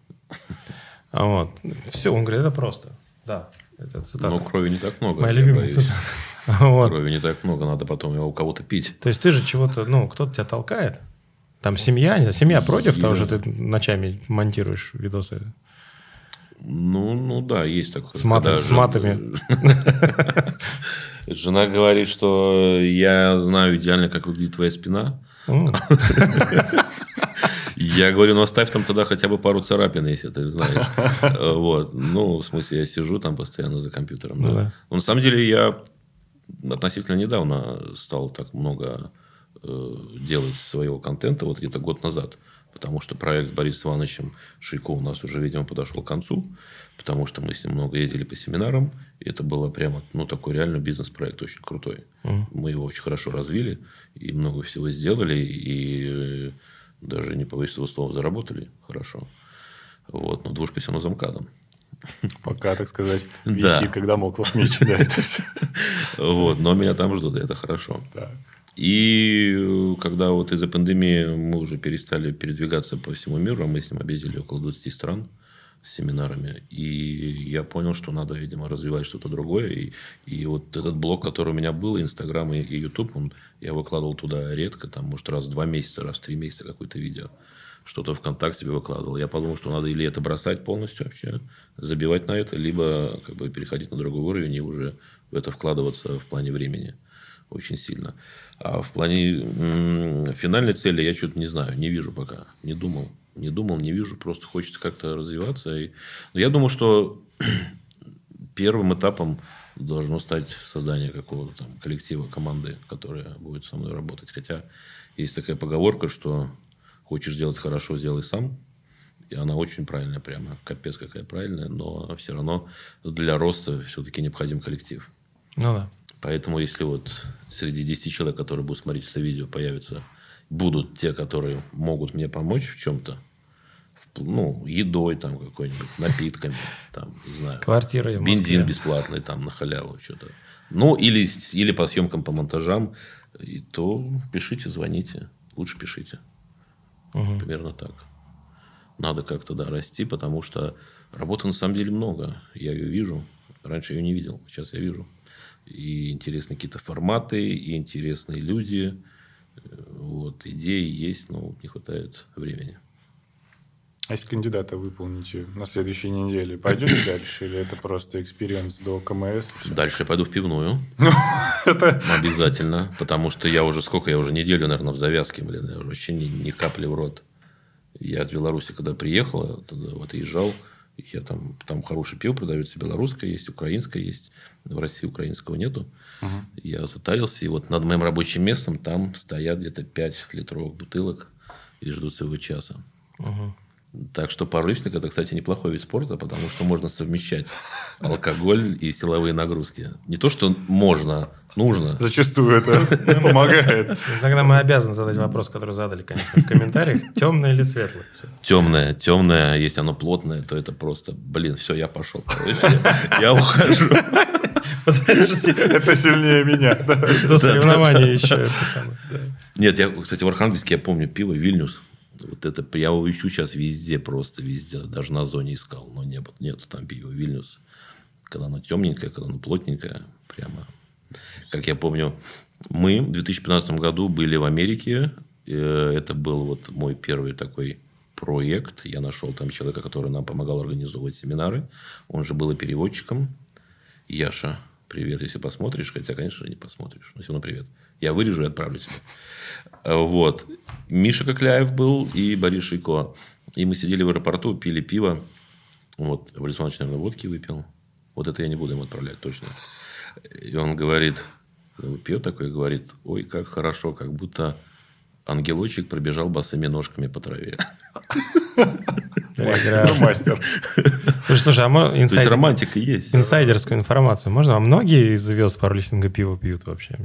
А вот. Все, он говорит, это просто. Да, это цитата. Но крови не так много. Моя любимая цитата. (laughs) Вот. Крови не так много, надо потом его у кого-то пить. То есть ты же чего-то, ну, кто-то тебя толкает. Там семья, не знаю, семья против того, что ты ночами монтируешь видосы. Ну, ну да, есть такое. С, матом, с матами. (laughs) (laughs) Жена говорит, что я знаю идеально, как выглядит твоя спина. Я говорю, ну оставь там тогда хотя бы пару царапин, если ты знаешь. Вот. Ну, в смысле, я сижу там постоянно за компьютером. Да. Ну, на самом деле, я относительно недавно стал так много э, делать своего контента, вот где-то год назад. Потому что проект с Борисом Ивановичем Шейко у нас уже, видимо, подошел к концу. Потому что мы с ним много ездили по семинарам. И это было прямо, ну, такой реально бизнес-проект очень крутой. Mm. Мы его очень хорошо развили. И много всего сделали. И э, даже не повысить его слова заработали хорошо. Вот. Но двушка все равно замкадом. Пока, так сказать, (laughs) висит, когда моклов меч. Да, это все. (laughs) Вот, но меня там ждут, это хорошо. И э, когда вот из-за пандемии мы уже перестали передвигаться по всему миру, а мы с ним объездили около 20 стран, с семинарами. И я понял, что надо, видимо, развивать что-то другое. И, и вот этот блог, который у меня был, Инстаграм и, Ютуб, я выкладывал туда редко, там, может, раз в два месяца, раз в три месяца какое-то видео. Что-то ВКонтакте себе выкладывал. Я подумал, что надо или это бросать полностью вообще, забивать на это, либо как бы переходить на другой уровень и уже в это вкладываться в плане времени очень сильно. А в плане финальной цели я что-то не знаю, не вижу пока, не думал. Не думал, не вижу, просто хочется как-то развиваться. И... Но я думаю, что (clears throat) первым этапом должно стать создание какого-то там коллектива, команды, которая будет со мной работать. Хотя есть такая поговорка, что хочешь сделать хорошо, сделай сам. И она очень правильная, прямо капец какая правильная, но все равно для роста все-таки необходим коллектив. Ну да. Поэтому если вот среди 10 человек, которые будут смотреть это видео, появятся, будут те, которые могут мне помочь в чем-то, ну, едой там какой-нибудь, напитками, там, не знаю. Квартирой Бензин бесплатный там на халяву что-то. Ну, или, или по съемкам, по монтажам, и то пишите, звоните. Лучше пишите. Мгм. Примерно так. Надо как-то, да, расти, потому что работы на самом деле много. Я ее вижу. Раньше ее не видел, сейчас я вижу. И интересные какие-то форматы, и интересные люди. Вот, идеи есть, но не хватает времени. А если кандидата выполните на следующей неделе, пойдете (coughs) дальше? Или это просто experience до КМС? Дальше я пойду в пивную. (laughs) Это Обязательно. Потому что я уже сколько, я уже неделю, наверное, в завязке, блин, я вообще ни, ни капли в рот. Я из Беларуси, когда приехал, тогда вот езжал, я там, там хорошее пиво продается, белорусское есть, украинское есть. В России украинского нету. Мгм. Я затарился, и вот над моим рабочим местом там стоят где-то 5 литровых бутылок и ждут своего часа. Мгм. Так что пауэрлифтинг – это, кстати, неплохой вид спорта, потому что можно совмещать алкоголь и силовые нагрузки. Не то, что можно, нужно. зачастую это (laughs) помогает. Тогда мы обязаны задать вопрос, который задали, конечно, в комментариях. Темное или светлое? Темное, темное, если оно плотное, то это просто, блин, все, я пошел. Короче, я ухожу. (laughs) Подожди, Это сильнее меня. (laughs) До соревнования еще это самое. да. Нет, я, кстати, в Архангельске я помню пиво Вильнюс. Вот это я его ищу сейчас везде, просто везде. Даже на зоне искал, но не, было- нету там пива Вильнюс. Когда оно темненькое, когда оно плотненькое, прямо. Как я помню, мы в 2015 году были в Америке. Э, Это был вот мой первый такой проект. Я нашел там человека, который нам помогал организовывать семинары. Он же был и переводчиком. Яша, привет, если посмотришь. Хотя, конечно, не посмотришь. Но все равно привет. Я вырежу и отправлю тебе. Э, Вот. Миша Кокляев был и Борис Шейко. И мы сидели в аэропорту, пили пиво. Вот. Иванович, наверное, водки выпил. Вот это я не буду ему отправлять, точно. И он говорит, пьет такой, говорит, ой, как хорошо, как будто ангелочек пробежал босыми ножками по траве. Мастер. Слушай, а То есть романтика есть. инсайдерскую информацию можно? А многие из звезд пауэрлифтинга пиво пьют вообще?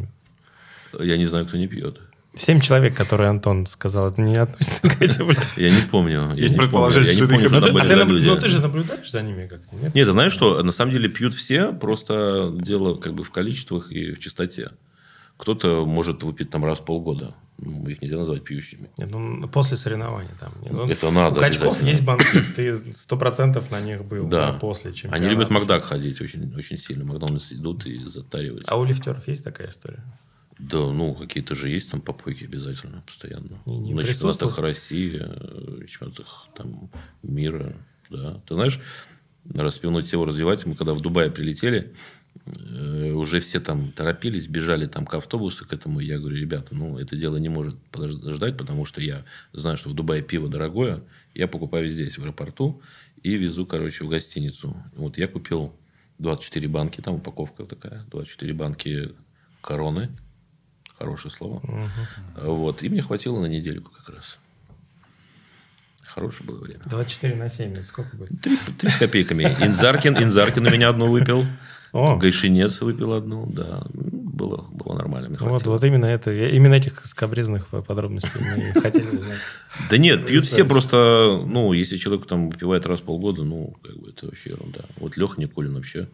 Я не знаю, кто не пьет. Семь человек, которые Антон сказал, это не относится к этим. (laughs) Я не помню. Есть предположение, что это помню, что а были ты люди. ну, ты же наблюдаешь за ними как-то, нет? Нет, ты знаешь что? На самом деле пьют все, просто дело как бы в количествах и в частоте. Кто-то может выпить там раз в полгода. Ну, их нельзя назвать пьющими. Нет, ну, после соревнований там. нет. Ну, Это надо У качков есть банки, ты сто процентов на них был Да. да, после чемпионата. Они любят Макдак ходить очень, очень сильно. Макдональдс идут и затаривают. А у лифтеров есть такая история? Да, ну, какие-то же есть там попойки обязательно, постоянно. Не- не на чемпионатах России, э, чемпионатах там, мира, да. Ты знаешь, распивную тему развивать, мы когда в Дубае прилетели, уже все там торопились, бежали там к автобусу, к этому. Я говорю, ребята, ну, это дело не может подождать, потому что я знаю, что в Дубае пиво дорогое. Я покупаю здесь, в аэропорту, и везу, короче, в гостиницу. Вот я купил 24 банки, там упаковка такая, 24 банки короны. Хорошее слово. Вот. И мне хватило на недельку как раз. Хорошее было время. 24 на 7, это сколько будет? Три, три с копейками. Инзаркин, Инзаркин у меня одну выпил. О, Гайшинец выпил одну. Да, было, было нормально. вот, вот именно это, именно этих скобрезных подробностей мы хотели узнать. Да нет, пьют все просто, ну, если человек там выпивает раз в полгода, ну, как бы это вообще ерунда. Вот Леха Никулин вообще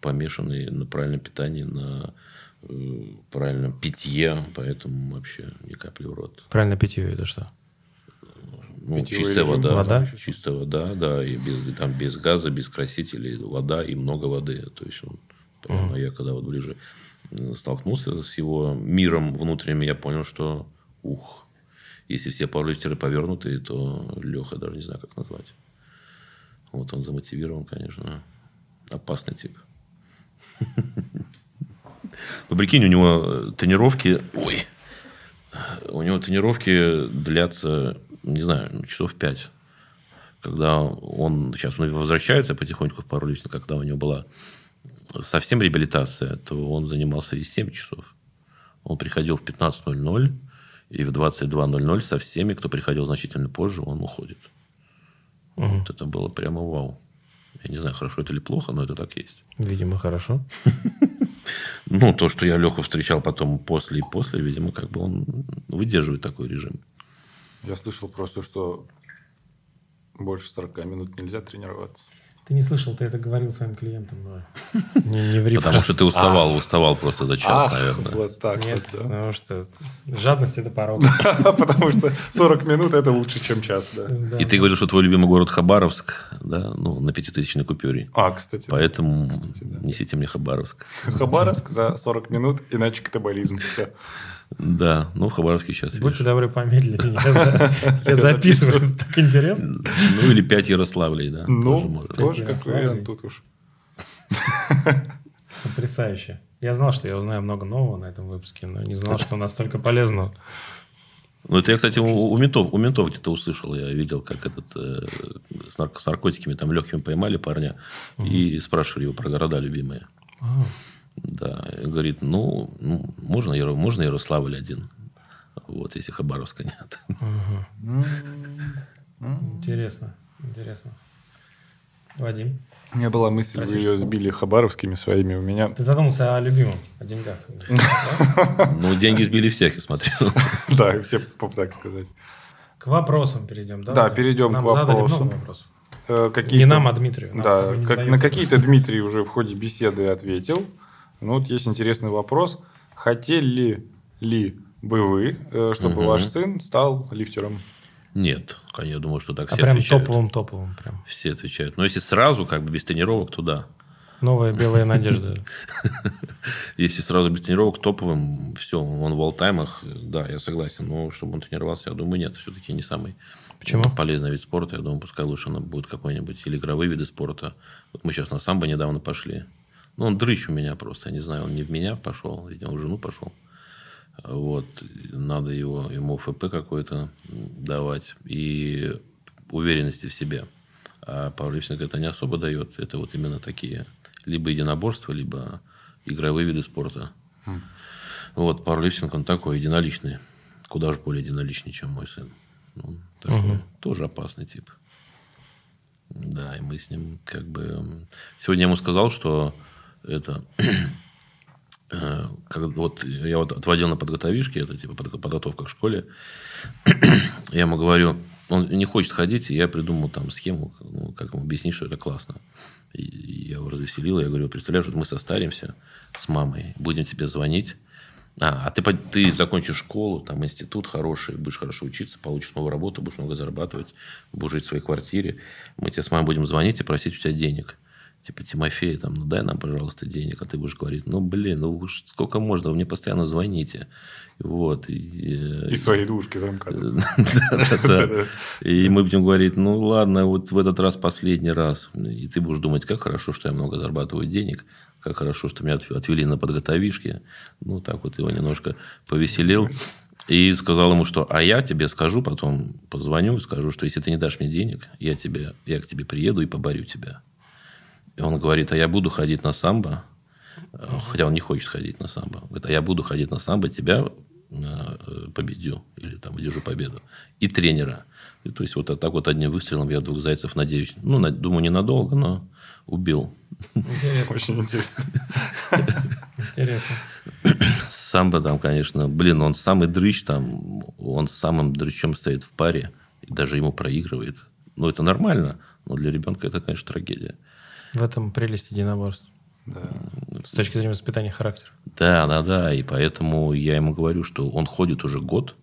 помешанный на правильном питании, на э, правильном питье, поэтому вообще ни капли в рот. Правильно питье это что? Ну, чистая вода, Вода? чистая вода, да, и без, там без газа, без красителей, вода и много воды. То есть он, прямо я когда вот ближе э, столкнулся с его миром внутренним, я понял, что ух, если все пауэрлифтеры повернутые, то Леха даже не знаю, как назвать. Вот он замотивирован, конечно, опасный тип. (laughs) Ну, прикинь, у него э, тренировки... Ой. У него тренировки длятся, не знаю, ну, часов пять. Когда он... Сейчас он возвращается потихоньку в пауэрлифтинг, когда у него была совсем реабилитация, то он занимался и 7 часов. Он приходил в 15.00, и в 22.00 со всеми, кто приходил значительно позже, он уходит. Вот это было прямо вау. Я не знаю, хорошо это или плохо, но это так есть. Видимо, хорошо. (laughs) Ну, то, что я Леху встречал потом после и после, видимо, как бы он выдерживает такой режим. Я слышал просто, что больше 40 минут нельзя тренироваться. Ты не слышал, ты это говорил своим клиентам, но (laughs) не, не ври. Потому что ты уставал, уставал просто за час, Ах, наверное. вот так Нет, вот. да. потому что жадность – это порог. (laughs) Потому что 40 минут это лучше, чем час. И ты говоришь, что твой любимый город Хабаровск, да, ну, на пятитысячной купюре. А, кстати, Поэтому несите мне Хабаровск. Хабаровск за 40 минут, иначе катаболизм. Да, ну, в Хабаровске сейчас Будьте видишь. добры, помедленнее. (laughs) Я за- Я записываю. Так интересно. Ну, или пять Ярославлей, да, Ну, тоже как вариант тут уж. (laughs) Потрясающе. Я знал, что я узнаю много нового на этом выпуске, но не знал, что настолько полезно. Ну, это я, кстати, у, у ментов, у ментов где-то услышал. Я видел, как этот э, с, нарко- с наркотиками там легкими поймали парня и спрашивали его про города любимые. А, Да, и говорит, ну, ну, можно, Яро- можно Ярославль один. Вот, если Хабаровска нет. Интересно. Интересно. Вадим, У меня была мысль, вы ее сбили хабаровскими своими. У меня... ты задумался о любимом, о деньгах. (laughs) Ну, деньги сбили всех, я смотрю. (laughs) Да, все, так сказать. К вопросам перейдем, да? Да, перейдем к вопросам. Э, Не какие-то- нам, а Дмитрию. Да, не на какие-то Дмитрий уже в ходе беседы ответил. Ну, вот есть интересный вопрос. Хотели ли бы вы, э, чтобы Мгм. ваш сын стал лифтером? Нет, я думаю, что так А все прям отвечают. топовым-топовым. Прям. Все отвечают. Но если сразу, как бы без тренировок, то да. Новая белая надежда. (laughs) Если сразу без тренировок топовым, все, он в олтаймах, да, я согласен. Но чтобы он тренировался, я думаю, нет. Все-таки не самый Почему? полезный вид спорта. Я думаю, пускай лучше он будет какой-нибудь или игровые виды спорта. Вот мы сейчас на самбо недавно пошли. Ну, он дрыщ у меня просто. Я не знаю, он не в меня пошел, видимо, в жену пошел. Вот. Надо его, ему ФП какой-то давать. И уверенности в себе. А пауэрлифтинг это не особо дает. Это вот именно такие либо единоборства, либо игровые виды спорта. Вот, пауэрлифтинг, он такой единоличный. Куда же более единоличный, чем мой сын. Ну, такой, Мгм. Тоже опасный тип. Да, и мы с ним как бы... Сегодня я ему сказал, что это... (clears throat) э, как, вот я вот отводил на подготовишки, это типа подго- подготовка к школе. (clears throat) я ему говорю, он не хочет ходить, я придумал там схему, ну, как ему объяснить, что это классно. И, я его развеселил, я говорю, представляешь, вот мы состаримся с мамой, будем тебе звонить, а, а ты, ты закончишь школу, там институт хороший, будешь хорошо учиться, получишь новую работу, будешь много зарабатывать, будешь жить в своей квартире. Мы тебе с мамой будем звонить и просить у тебя денег. Типа, Тимофей, там, ну дай нам, пожалуйста, денег. А ты будешь говорить, ну, блин, ну уж сколько можно, вы мне постоянно звоните. Вот. И, э, И свои двушки замка. (laughs) (laughs) И мы будем говорить, ну ладно, вот в этот раз последний раз. И ты будешь думать, как хорошо, что я много зарабатываю денег, как хорошо, что меня отв- отвели на подготовишки. Ну, так вот его немножко повеселил. И сказал ему, что а я тебе скажу, потом позвоню, скажу, что если ты не дашь мне денег, я, тебе, я к тебе приеду и поборю тебя. И он говорит, а я буду ходить на самбо, хотя он не хочет ходить на самбо. Говорит, а я буду ходить на самбо, тебя э, победю или там одержу победу. И тренера. И, то есть, вот так вот одним выстрелом я двух зайцев, надеюсь, ну, на- думаю, ненадолго, но убил. Интересно. Очень интересно. Интересно. Самбо там, конечно, блин, он самый дрыщ там, он самым дрыщом стоит в паре, и даже ему проигрывает. Ну, это нормально, но для ребенка это, конечно, трагедия. В этом прелесть единоборств. Да. С точки зрения воспитания характера. Да, да, да. И поэтому я ему говорю, что он ходит уже год,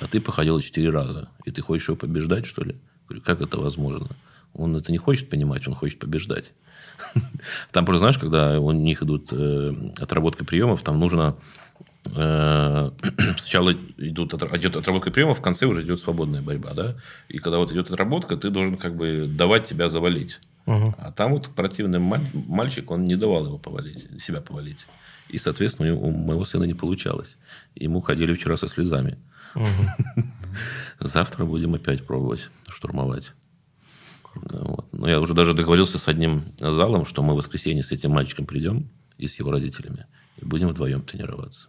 а ты походил четыре раза. И ты хочешь его побеждать, что ли? Говорю, как это возможно? Он это не хочет понимать, он хочет побеждать. (laughs) Там просто, знаешь, когда у них идут э, отработка приемов, там нужно э, (clears throat) сначала идут, идет отработка приемов, в конце уже идет свободная борьба, да? И когда вот идет отработка, ты должен как бы давать тебя завалить. Угу. А там вот противный мальчик, он не давал его повалить, себя повалить. И, соответственно, у моего сына не получалось. Ему ходили вчера со слезами. Угу. Завтра будем опять пробовать штурмовать. Вот. Но я уже даже договорился с одним залом, что мы в воскресенье с этим мальчиком придем и с его родителями. И будем вдвоем тренироваться.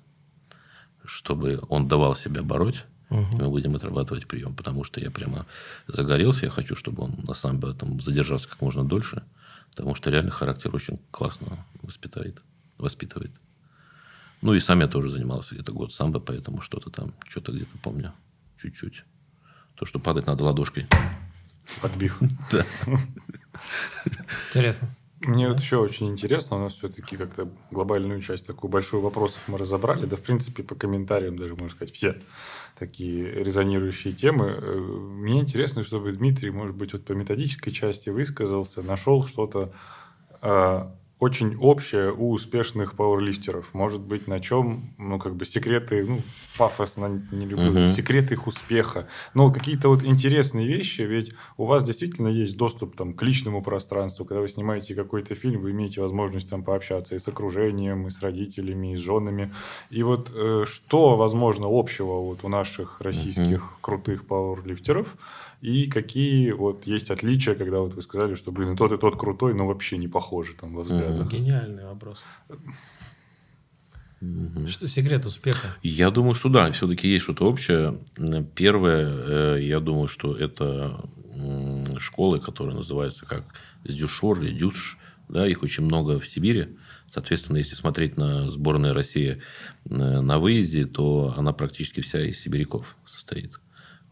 Чтобы он давал себя бороть, угу. и мы будем отрабатывать прием. Потому что я прямо загорелся. Я хочу, чтобы он на самом деле там задержался как можно дольше. Потому что реально характер очень классно воспитает, воспитывает. Ну и сам я тоже занимался где-то год самбо, поэтому что-то там, что-то где-то помню. Чуть-чуть. То, что падать надо ладошкой. Подбив. Да. Интересно. Мне вот еще очень интересно, у нас все-таки как-то глобальную часть, такую большую вопросов мы разобрали, да, в принципе, по комментариям даже, можно сказать, все такие резонирующие темы. Э, мне интересно, чтобы Дмитрий, может быть, вот по методической части высказался, нашел что-то а, очень общее у успешных пауэрлифтеров. Может быть, на чем, ну, как бы секреты, ну, пафосно не люблю, угу. секреты их успеха. Но какие-то вот интересные вещи, ведь у вас действительно есть доступ там, к личному пространству. Когда вы снимаете какой-то фильм, вы имеете возможность там пообщаться и с окружением, и с родителями, и с женами. И вот э, что, возможно, общего вот у наших российских угу. крутых пауэрлифтеров – и какие вот есть отличия, когда вот вы сказали, что, блин, и тот, и тот крутой, но вообще не похожи там во взглядах. Гениальный вопрос. Что секрет успеха? Я думаю, что да, все-таки есть что-то общее. Первое, э, я думаю, что это школы, которые называются как Сдюшор или Дюш. Да, их очень много в Сибири. Соответственно, если смотреть на сборную России э, на выезде, то она практически вся из сибиряков состоит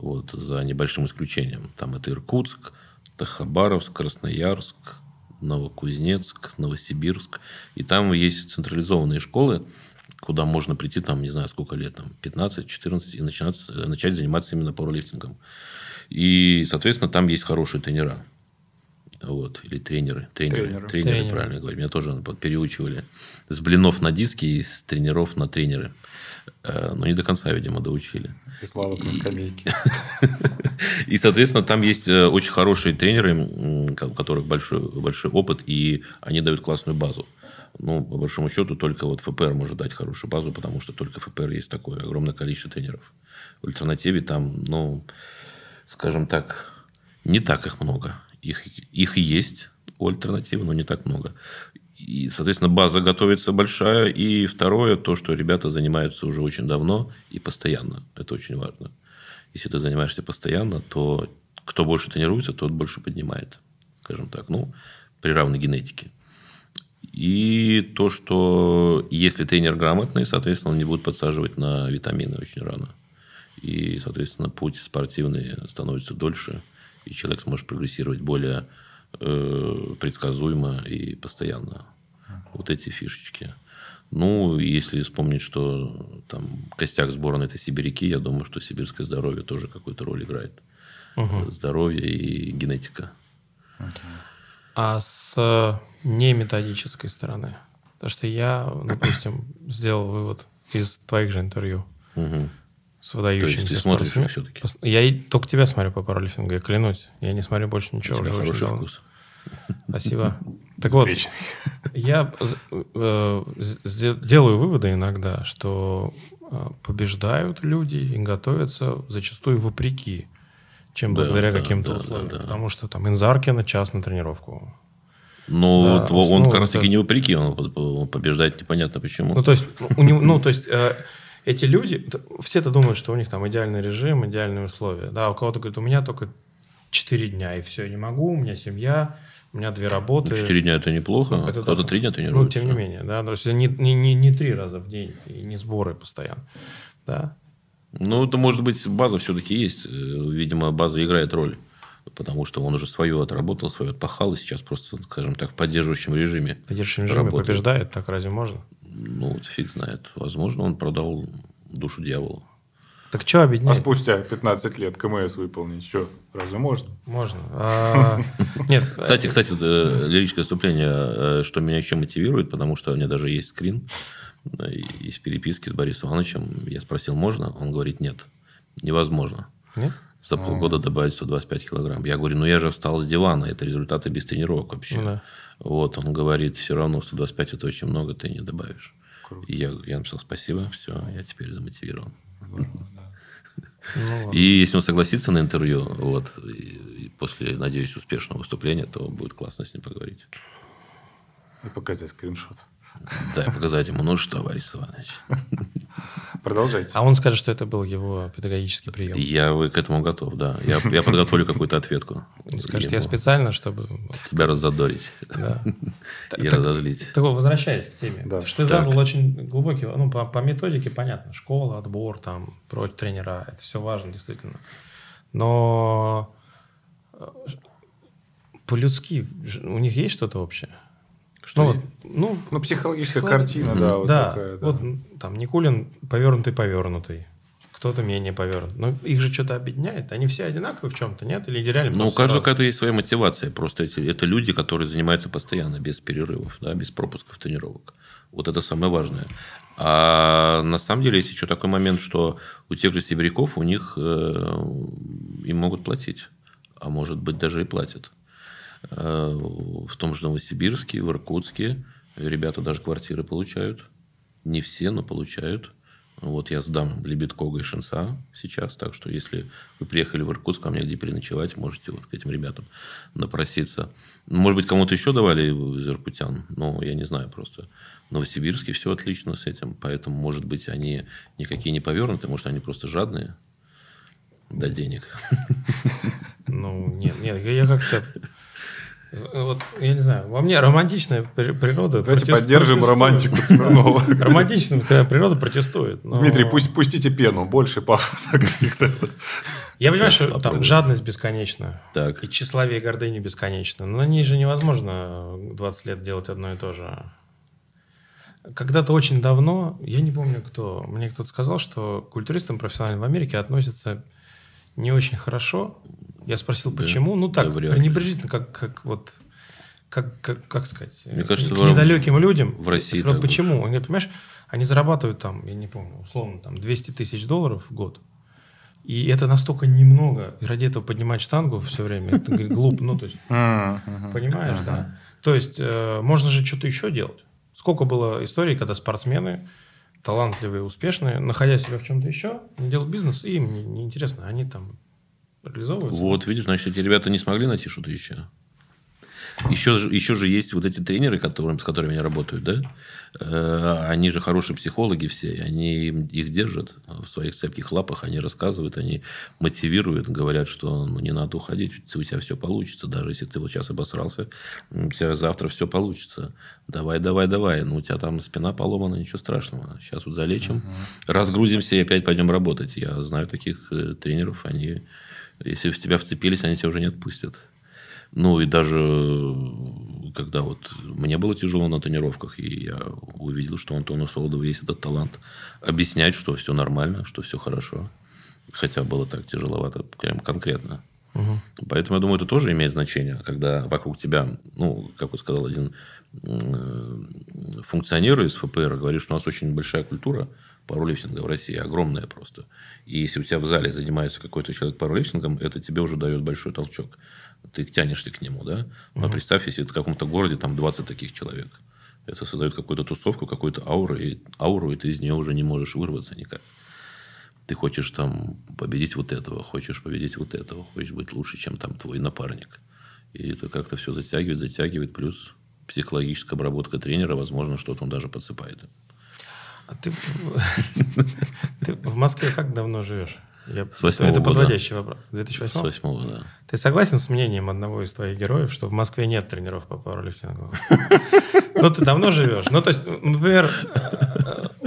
вот, за небольшим исключением. Там это Иркутск, это Хабаровск, Красноярск, Новокузнецк, Новосибирск. И там есть централизованные школы, куда можно прийти, там, не знаю, сколько лет, там, 15-14, и начинать, начать заниматься именно пауэрлифтингом. И, соответственно, там есть хорошие тренера. Вот, или тренеры. Тренеры, тренеры, тренеры, тренеры. правильно говорю. Меня тоже переучивали. С блинов на диски и с тренеров на тренеры. Э, но не до конца, видимо, доучили. И слава на скамейке. И, соответственно, там есть э, очень хорошие тренеры, у которых большой, большой опыт, и они дают классную базу. Ну, по большому счету, только вот ФПР может дать хорошую базу, потому что только ФПР есть такое огромное количество тренеров. В альтернативе там, ну, скажем так, не так их много. Их, их есть у альтернативы, но не так много. И, соответственно, база готовится большая. И второе, то, что ребята занимаются уже очень давно и постоянно. Это очень важно. Если ты занимаешься постоянно, то кто больше тренируется, тот больше поднимает. Скажем так, ну, при равной генетике. И то, что если тренер грамотный, соответственно, он не будет подсаживать на витамины очень рано. И, соответственно, путь спортивный становится дольше, и человек сможет прогрессировать более э, предсказуемо и постоянно. Вот эти фишечки. Ну, если вспомнить, что там костяк сборной это сибиряки, я думаю, что сибирское здоровье тоже какую-то роль играет. Угу. Здоровье и генетика. А с э, неметодической стороны? Потому что я, допустим, (coughs) сделал вывод из твоих же интервью угу. с выдающимися То есть ты смотришь все-таки? Я только тебя смотрю по пауэрлифтингу, я клянусь. Я не смотрю больше ничего. У тебя хороший вкус. Спасибо. (laughs) Так вот, я э, делаю выводы иногда, что э, побеждают люди и готовятся зачастую вопреки, чем да, благодаря да, каким-то да, условиям. Да, да. Потому что там Инзаркина час на тренировку. Ну, да, вот он как раз таки не вопреки, он побеждает непонятно почему. Ну, то есть, у него, ну, то есть э, эти люди, все-то думают, что у них там идеальный режим, идеальные условия. Да, у кого-то говорит, у меня только 4 дня, и все, не могу, у меня семья, у меня две работы. Ну, четыре дня это неплохо. Ну, это Кто-то три дня тренируется. Ну, тем не менее, да. То есть не, не, не, не три раза в день, и не сборы постоянно. Да. Ну, это может быть база все-таки есть. Э, видимо, база играет роль. Потому что он уже свое отработал, свое отпахал, и сейчас просто, скажем так, в поддерживающем режиме. В поддерживающем режиме работает. побеждает, так разве можно? Ну, вот фиг знает. Возможно, он продал душу дьяволу. Так что А объединяет? спустя 15 лет КМС выполнить, что, разве можно? Можно. (laughs) А, Нет. Кстати, кстати, вот, э, лирическое вступление, э, что меня еще мотивирует, потому что у меня даже есть скрин э, из переписки с Борисом Ивановичем. Я спросил, можно? Он говорит, нет, невозможно. Нет? За полгода добавить 125 килограмм. Я говорю, ну я же встал с дивана, это результаты без тренировок вообще. Ну да. Вот, он говорит, все равно 125 это очень много, ты не добавишь. Круто. И я, я написал, спасибо, все, я теперь замотивирован. Здорово, да. Ну. И если он согласится на интервью, вот, после, надеюсь, успешного выступления, то будет классно с ним поговорить. И показать скриншот. Да, и показать ему, ну что, Борис Иванович, (laughs) Продолжайте. А он скажет, что это был его педагогический прием. я вы к этому готов, да. Я, я подготовлю какую-то ответку. Скажет, я специально, чтобы... Тебя раззадорить Да. (laughs) и разозлить. Так возвращаясь к теме. Да. Что ты задал очень глубокий, ну, по, по методике понятно, школа, отбор, там, прочь тренера, это все важно, действительно. Но э, по-людски у них есть что-то общее? Что ну, вот, ну, Ну, психологическая Психолог- картина, да, вот да, такая. да. вот там Никулин повернутый повернутый, кто-то менее повернут. Но их же что-то объединяет. Они все одинаковые в чем-то, нет? Или реально Ну, у каждого сразу? какая-то есть своя мотивация. Просто эти, это люди, которые занимаются постоянно, без перерывов, да, без пропусков тренировок. Вот это самое важное. А на самом деле есть еще такой момент, что у тех же сибиряков у них э, им могут платить. А может быть, даже и платят. Э, в том же Новосибирске, в Иркутске ребята даже квартиры получают. Не все, но получают. Вот я сдам Лебедкога и Шинца сейчас, так что если вы приехали в Иркутск, а мне где переночевать, можете вот к этим ребятам напроситься. Может быть, кому-то еще давали из иркутян, но я не знаю просто. В Новосибирске все отлично с этим, поэтому, может быть, они никакие не повернуты, может, они просто жадные до денег. Ну, нет, нет, я как-то... Вот, я не знаю, во мне романтичная при- природа... Давайте протест- поддержим протестует. романтику Смирнова. (laughs) Романтичная природа протестует. но- Дмитрий, пусть пустите пену, больше пафоса (laughs) каких-то. Я понимаю, что там жадность бесконечна. Так, И тщеславие и гордыня бесконечно. Но на ней же невозможно 20 лет делать одно и то же. Когда-то очень давно, я не помню кто, мне кто-то сказал, что к культуристам профессиональным в Америке относятся не очень хорошо. Я спросил, Да? почему. Ну так, Да вряд ли. пренебрежительно, как, как вот как, как, как сказать, Мне кажется, к в- недалеким людям. в России Я сказал, так почему? Он говорит, понимаешь, они зарабатывают там, я не помню, условно, там 200 тысяч долларов в год. И это настолько немного. И ради этого поднимать штангу все время, это говорит, глупо. Ну, то есть, (laughs) понимаешь, да? То есть, э, можно же что-то еще делать. Сколько было историй, когда спортсмены, талантливые, успешные, находя себя в чем-то еще, делают бизнес, и им не- неинтересно, они там реализовываются. Вот, видишь, значит, эти ребята не смогли найти что-то еще. Еще, же- еще же есть вот эти тренеры, которым, с которыми они работают, да? Э, Они же хорошие психологи все, они их держат в своих цепких лапах, они рассказывают, они мотивируют, говорят, что ну, не надо уходить, у тебя все получится, даже если ты вот сейчас обосрался, у тебя завтра все получится. Давай, давай, давай, ну у тебя там спина поломана, ничего страшного. Сейчас вот залечим, разгрузимся и опять пойдем работать. Я знаю таких э, тренеров, они, если в тебя вцепились, они тебя уже не отпустят. Ну, и даже э, когда вот мне было тяжело на тренировках, и я увидел, что у Антона Солодова есть этот талант объяснять, что все нормально, что все хорошо. Хотя было так тяжеловато, прям конкретно. Мгм. Поэтому, я думаю, это тоже имеет значение, когда вокруг тебя, ну, как вот сказал один м, функционер из ФПР, говорит, что у нас очень большая культура пауэрлифтинга в России, огромная просто. И если у тебя в зале занимается какой-то человек пауэрлифтингом, это тебе уже дает большой толчок. Ты тянешься к нему, да? Но представь, если в каком-то городе там 20 таких человек. Это создает какую-то тусовку, какую-то ауру, и, ауру, и ты из нее уже не можешь вырваться никак ты хочешь там победить вот этого, хочешь победить вот этого, хочешь быть лучше, чем там твой напарник. И это как-то все затягивает, затягивает, плюс психологическая обработка тренера, возможно, что-то он даже подсыпает. А ты, (laughs) ты в Москве как давно живешь? Я, С это года. подводящий вопрос. С 2008? восьмого, да. Ты согласен с мнением одного из твоих героев, что в Москве нет тренеров по пауэрлифтингу? (laughs) Ну, ты давно живешь. Ну, то есть, например,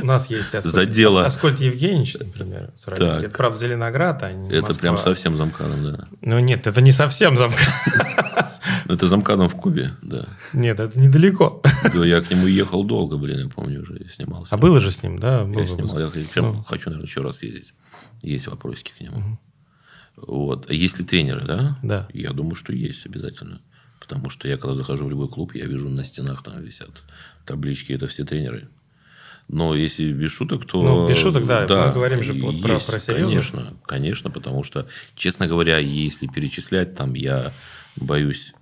у нас есть Аскольд, За дело. Аскольд Евгеньевич, например. Это, правда, Зеленоград, а не Это Москва. прям совсем замканом, да. Ну, нет, это не совсем замка. (laughs) Это замкадом в Кубе, да. Нет, это недалеко. Да, Я к нему ехал долго, блин, я помню, уже я снимался. А было же с ним, да? Я снимал. Я прям Ну. хочу, наверное, еще раз съездить. Есть вопросики к нему. Вот. Есть ли тренеры, да? Да. Я думаю, что есть обязательно. Потому что я, когда захожу в любой клуб, я вижу на стенах там висят таблички, это все тренеры. Но если без шуток, то... Ну, без шуток, да. Мы говорим же вот про- есть, про серьезно. Конечно, конечно, потому что, честно говоря, если перечислять, там я боюсь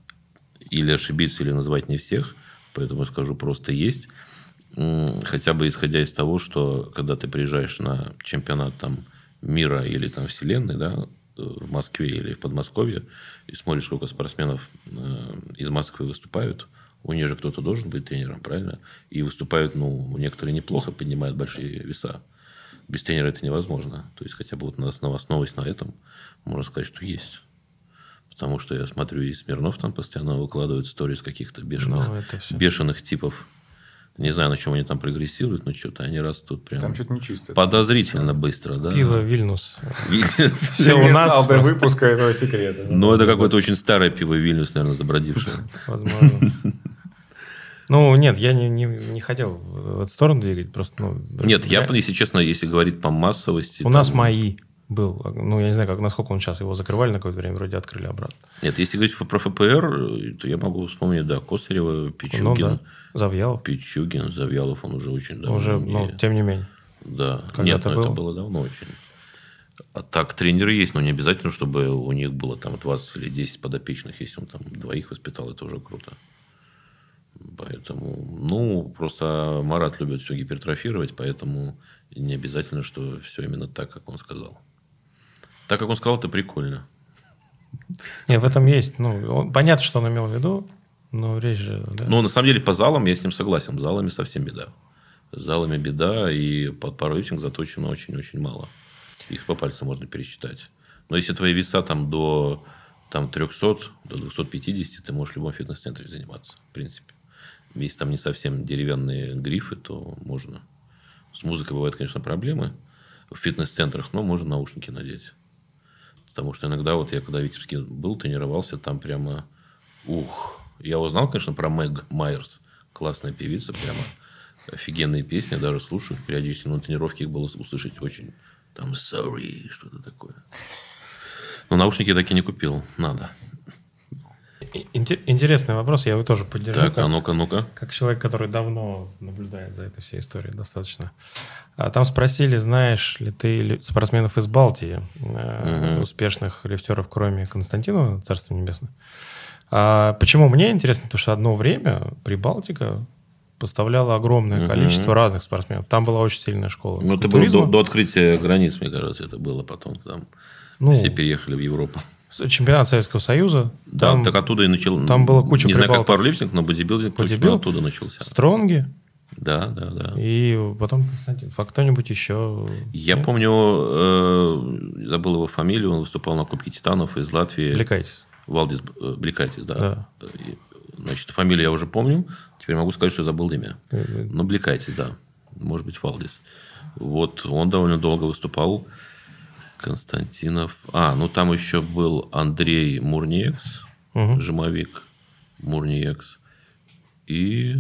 или ошибиться, или назвать не всех, поэтому скажу просто есть. Хотя бы исходя из того, что когда ты приезжаешь на чемпионат там, мира или там вселенной, да, э, в Москве или в Подмосковье, и смотришь, сколько спортсменов э, из Москвы выступают, у них же кто-то должен быть тренером, правильно? И выступают, ну, некоторые неплохо, поднимают большие веса. Без тренера это невозможно. То есть, хотя бы вот на основ- основываясь на этом, можно сказать, что есть. Потому что я смотрю, и Смирнов там постоянно выкладывает сторис каких-то бешеных, Ну, бешеных типов. Не знаю, на чем они там прогрессируют, но что-то они растут прям Там что-то нечисто. подозрительно быстро, да. Пиво Вильнюс. Все у нас выпуска этого секрета. Ну, это какое-то очень старое пиво Вильнюс, наверное, забродившее. Возможно. Ну, нет, я не, не, не хотел в эту сторону двигать, просто, ну... Нет, я, если честно, если говорить по массовости... У нас там- МАИ был. Ну, я не знаю, как, насколько он сейчас. Его закрывали на какое-то время, вроде открыли обратно. Нет, если говорить про ФПР, то я могу вспомнить, да, Косарева, Ну, Пичугин. да. Завьялов. Пичугин, Завьялов, он уже очень давно. Уже, не- ну, тем не менее. Да. Когда-то Нет, ну, это был. было давно очень. А так, тренеры есть, но не обязательно, чтобы у них было там 20 или 10 подопечных. Если он там двоих воспитал, это уже круто. Поэтому, ну, просто Марат любит все гипертрофировать, поэтому не обязательно, что все именно так, как он сказал. Так, как он сказал, это прикольно. Нет, в этом есть. Ну, он- понятно, что он имел в виду, но речь же... да. Ну, на самом деле, по залам я с ним согласен. С залами совсем беда. С залами беда, и под пауэрлифтинг заточено очень-очень мало. Их по пальцам можно пересчитать. Но если твои веса там до там, 300, до 250, ты можешь в любом фитнес-центре заниматься, в принципе. Если там не совсем деревянные грифы, то можно. С музыкой бывают, конечно, проблемы в фитнес-центрах, но можно наушники надеть. Потому что иногда, вот я когда в Витебске был, тренировался, там прямо, ух, я узнал, конечно, про Мэг Майерс, классная певица, прямо офигенные песни, даже слушаю периодически, но на тренировке их было услышать очень, там, sorry, что-то такое. Но наушники я так и не купил, надо. Интересный вопрос, я его тоже поддержу. Так, как- а ну-ка, ну-ка. как человек, который давно наблюдает за этой всей историей достаточно. А там спросили, знаешь ли ты спортсменов из Балтии, Мгм. успешных лифтеров, кроме Константинова, Царство Небесное. А почему мне интересно? Потому что одно время Прибалтика поставляла огромное количество разных спортсменов. Там была очень сильная школа. Ну, это было до, до открытия границ, мне кажется, это было потом. Там Ну, все переехали в Европу. Чемпионат Советского Союза. Да, там так оттуда и начал. там было куча Не знаю, как прибалтов. пауэрлифтинг, но бодибилдинг точно Бодибилд? оттуда начался. Стронги. Да, да, да. И потом Константин. А кто-нибудь еще? Я Нет? помню, э, забыл его фамилию, он выступал на Кубке Титанов из Латвии. Увлекайтесь. Валдис э, Бликайтис, да. Да. Значит, фамилию я уже помню. Теперь могу сказать, что забыл имя. Э, Ну, Бликайтис, да. Может быть, Валдис. Вот он довольно долго выступал. Константинов. А, ну там еще был Андрей Мурниекс, Мгм. жимовик Мурниекс. И...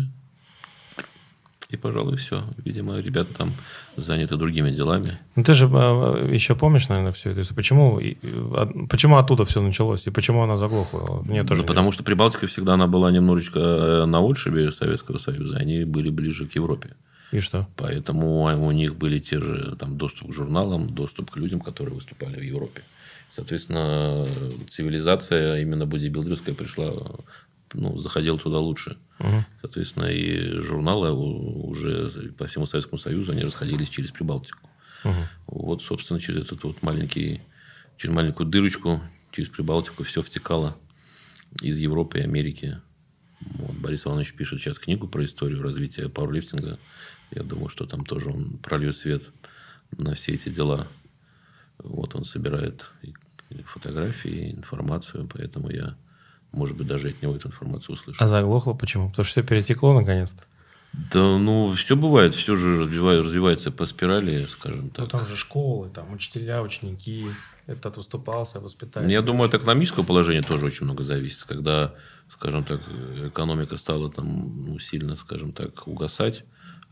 И, пожалуй, все. Видимо, ребята там заняты другими делами. Ну, ты же а, еще помнишь, наверное, эту историю. Почему, а, почему оттуда все началось? И почему она заглохла? Мне тоже Ну, потому что Прибалтика всегда она была немножечко э, на отшибе Советского Союза. Они были ближе к Европе. И что? Поэтому у них были те же там, доступ к журналам, доступ к людям, которые выступали в Европе. Соответственно, цивилизация именно бодибилдерская пришла, ну, заходила туда лучше. Мгм. Соответственно, и журналы уже по всему Советскому Союзу, они расходились через Прибалтику. Мгм. Вот, собственно, через этот вот маленький, через маленькую дырочку, через Прибалтику все втекало из Европы и Америки. Вот, Борис Иванович пишет сейчас книгу про историю развития пауэрлифтинга. Я думаю, что там тоже он прольет свет на все эти дела. Вот он собирает и фотографии, и информацию, поэтому я, может быть, даже от него эту информацию услышу. А заглохло почему? Потому что все перетекло наконец-то. Да, ну, все бывает, все же развивается, развивается по спирали, скажем Ну, так. там же школы, там учителя, ученики. этот уступался, воспитатель. Я думаю, от экономического положения тоже очень много зависит. Когда, скажем так, экономика стала там ну, сильно, скажем так, угасать,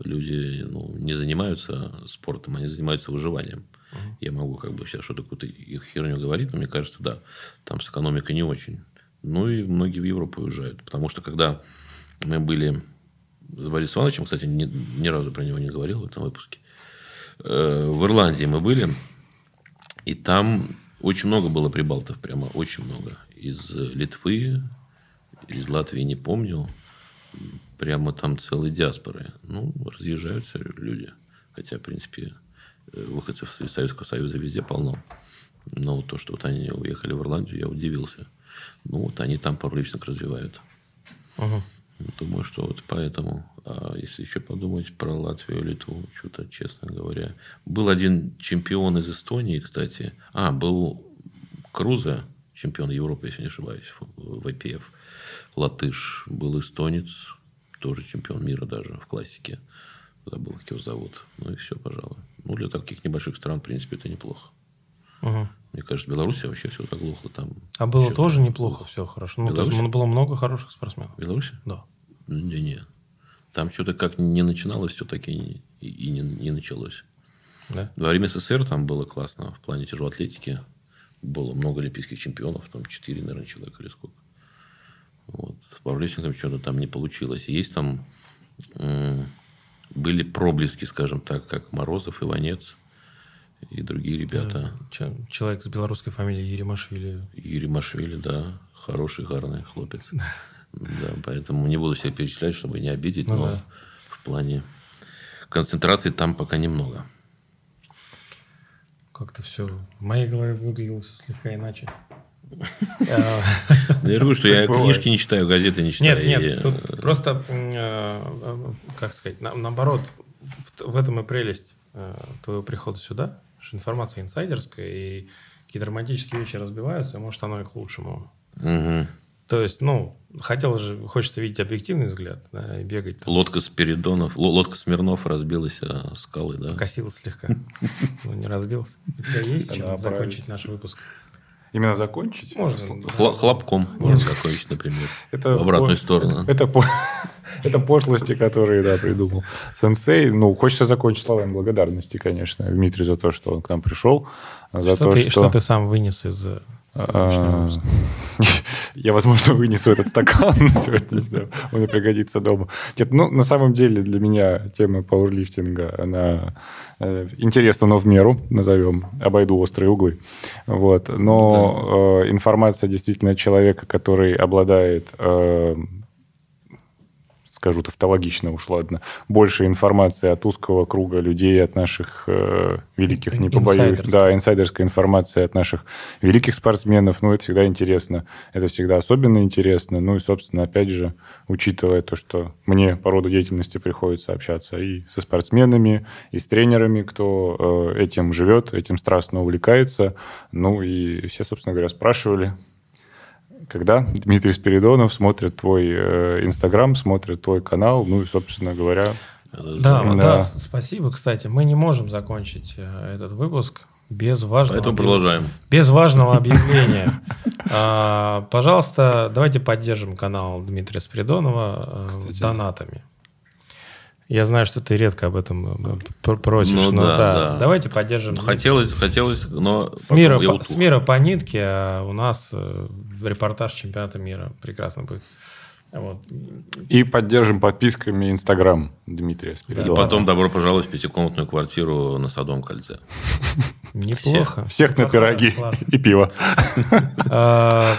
люди ну, не занимаются спортом, они занимаются выживанием. Uh-huh. Я могу как бы сейчас что-то какую-то их херню говорить, но мне кажется, да, там с экономикой не очень. Ну и многие в Европу уезжают. Потому что когда мы были с Борисом Ивановичем, кстати, ни, ни разу про него не говорил в этом выпуске, э, в Ирландии мы были, и там очень много было прибалтов, прямо очень много. Из Литвы, из Латвии не помню. Прямо там целые диаспоры. Ну, разъезжаются люди. Хотя, в принципе, выходцев из Советского Союза везде полно. Но то, что вот они уехали в Ирландию, я удивился. Ну, вот они там пауэрлифтинг развивают. Угу. Думаю, что вот поэтому. А если еще подумать про Латвию, Литву, что-то, честно говоря. Был один чемпион из Эстонии, кстати. А, был Круза, чемпион Европы, если не ошибаюсь, в IPF. Латыш был эстонец, тоже чемпион мира даже в классике. Забыл, как его зовут. Ну и все, пожалуй. Ну, для таких небольших стран, в принципе, это неплохо. Угу. Мне кажется, Беларусь вообще все заглохло там. А было тоже неплохо, все хорошо. Ну, то есть было много хороших спортсменов. Беларусь? Да. Не, не. Там что-то как не начиналось, все таки и, и не, не началось. Да? Во время СССР там было классно в плане тяжелой атлетики. Было много олимпийских чемпионов, там четыре, наверное, человека или сколько. Вот. С пауэрлифтингом что-то там не получилось. Есть там были проблески, скажем так, как Морозов, Иванец и другие ребята. Человек с белорусской фамилией Еремашвили. Еремашвили, да. Хороший, гарный хлопец. (laughs) Да, поэтому не буду всех перечислять, чтобы не обидеть, ну, но да. в плане концентрации там пока немного. Как-то все в моей голове выглядело все слегка иначе. (laughs) Я говорю, что я книжки не читаю, газеты не читаю. Нет, нет, тут просто, э, как сказать, наоборот, в этом и прелесть э, твоего прихода сюда, что информация инсайдерская, и какие-то романтические вещи разбиваются, может, оно и к лучшему. То есть, ну, хотел же, хочется видеть объективный взгляд, да, и бегать. Там лодка с... Спиридонов, лодка Смирнов разбилась о скалы, да? Косилась слегка. (laughs) Ну, не разбилась. У тебя есть чем закончить наш выпуск? Именно закончить? Можно. Хл- хлопком (laughs) можно закончить, например. (laughs) Это в обратную по... сторону. Это, это, (laughs) это пошлости, которые, да, придумал сенсей. Ну, хочется закончить словами благодарности, конечно, Дмитрию за то, что он к нам пришел. За что, то, ты, что... что ты сам вынес из а, я, возможно, вынесу этот стакан сегодня, не знаю, он мне пригодится дома. Нет, ну, на самом деле, для меня тема пауэрлифтинга, она э, интересна, но в меру, назовем, обойду острые углы. Вот. Но да. э, информация действительно человека, который обладает э, скажу тавтологично уж, ладно, больше информации от узкого круга людей, от наших э, великих, не побоюсь, да, инсайдерская информация от наших великих спортсменов, ну, это всегда интересно, это всегда особенно интересно, ну, и, собственно, опять же, учитывая то, что мне по роду деятельности приходится общаться и со спортсменами, и с тренерами, кто э, этим живет, этим страстно увлекается, ну, и все, собственно говоря, спрашивали, когда Дмитрий Спиридонов смотрит твой э, Инстаграм, смотрит твой канал, ну и, собственно говоря... Да, да, да, спасибо, кстати. Мы не можем закончить э, этот выпуск без важного... Поэтому продолжаем. Без важного объявления. (laughs) А, пожалуйста, давайте поддержим канал Дмитрия Спиридонова э, донатами. Я знаю, что ты редко об этом э, просишь, ну, но да, да. да. Давайте поддержим. Хотелось, хотелось, но с мира, по, с мира по нитке а у нас э, репортаж чемпионата мира прекрасно будет. Вот. И поддержим подписками Инстаграм Дмитрия Спиридонова. И потом добро пожаловать в пятикомнатную квартиру на Садовом кольце. Неплохо. Всех на пироги и пиво. (laughs) А,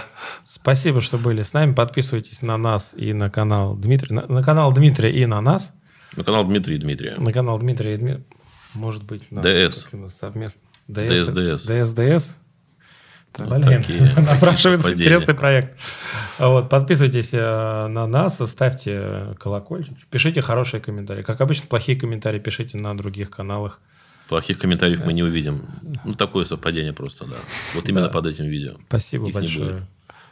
спасибо, что были с нами. Подписывайтесь на нас и на канал Дмитрия. На канал Дмитрия и на нас. На канал Дмитрия и Дмитрия. На канал Дмитрия и Дмитрия. Может быть, ДС. Совместно. ДС. ДС. ДС. ДС. Блин, (laughs) напрашивается интересный проект. Вот, подписывайтесь э, на нас, ставьте колокольчик, пишите хорошие комментарии. Как обычно, плохие комментарии пишите на других каналах. Плохих комментариев да. мы не увидим. Ну, такое совпадение просто, да. Вот именно да. под этим видео. Спасибо Их большое.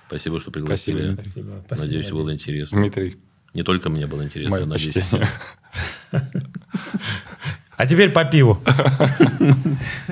Спасибо, что пригласили. Спасибо. Надеюсь, Спасибо. было интересно. Дмитрий. Не только мне было интересно, я надеюсь. (laughs) А теперь по пиву. (laughs)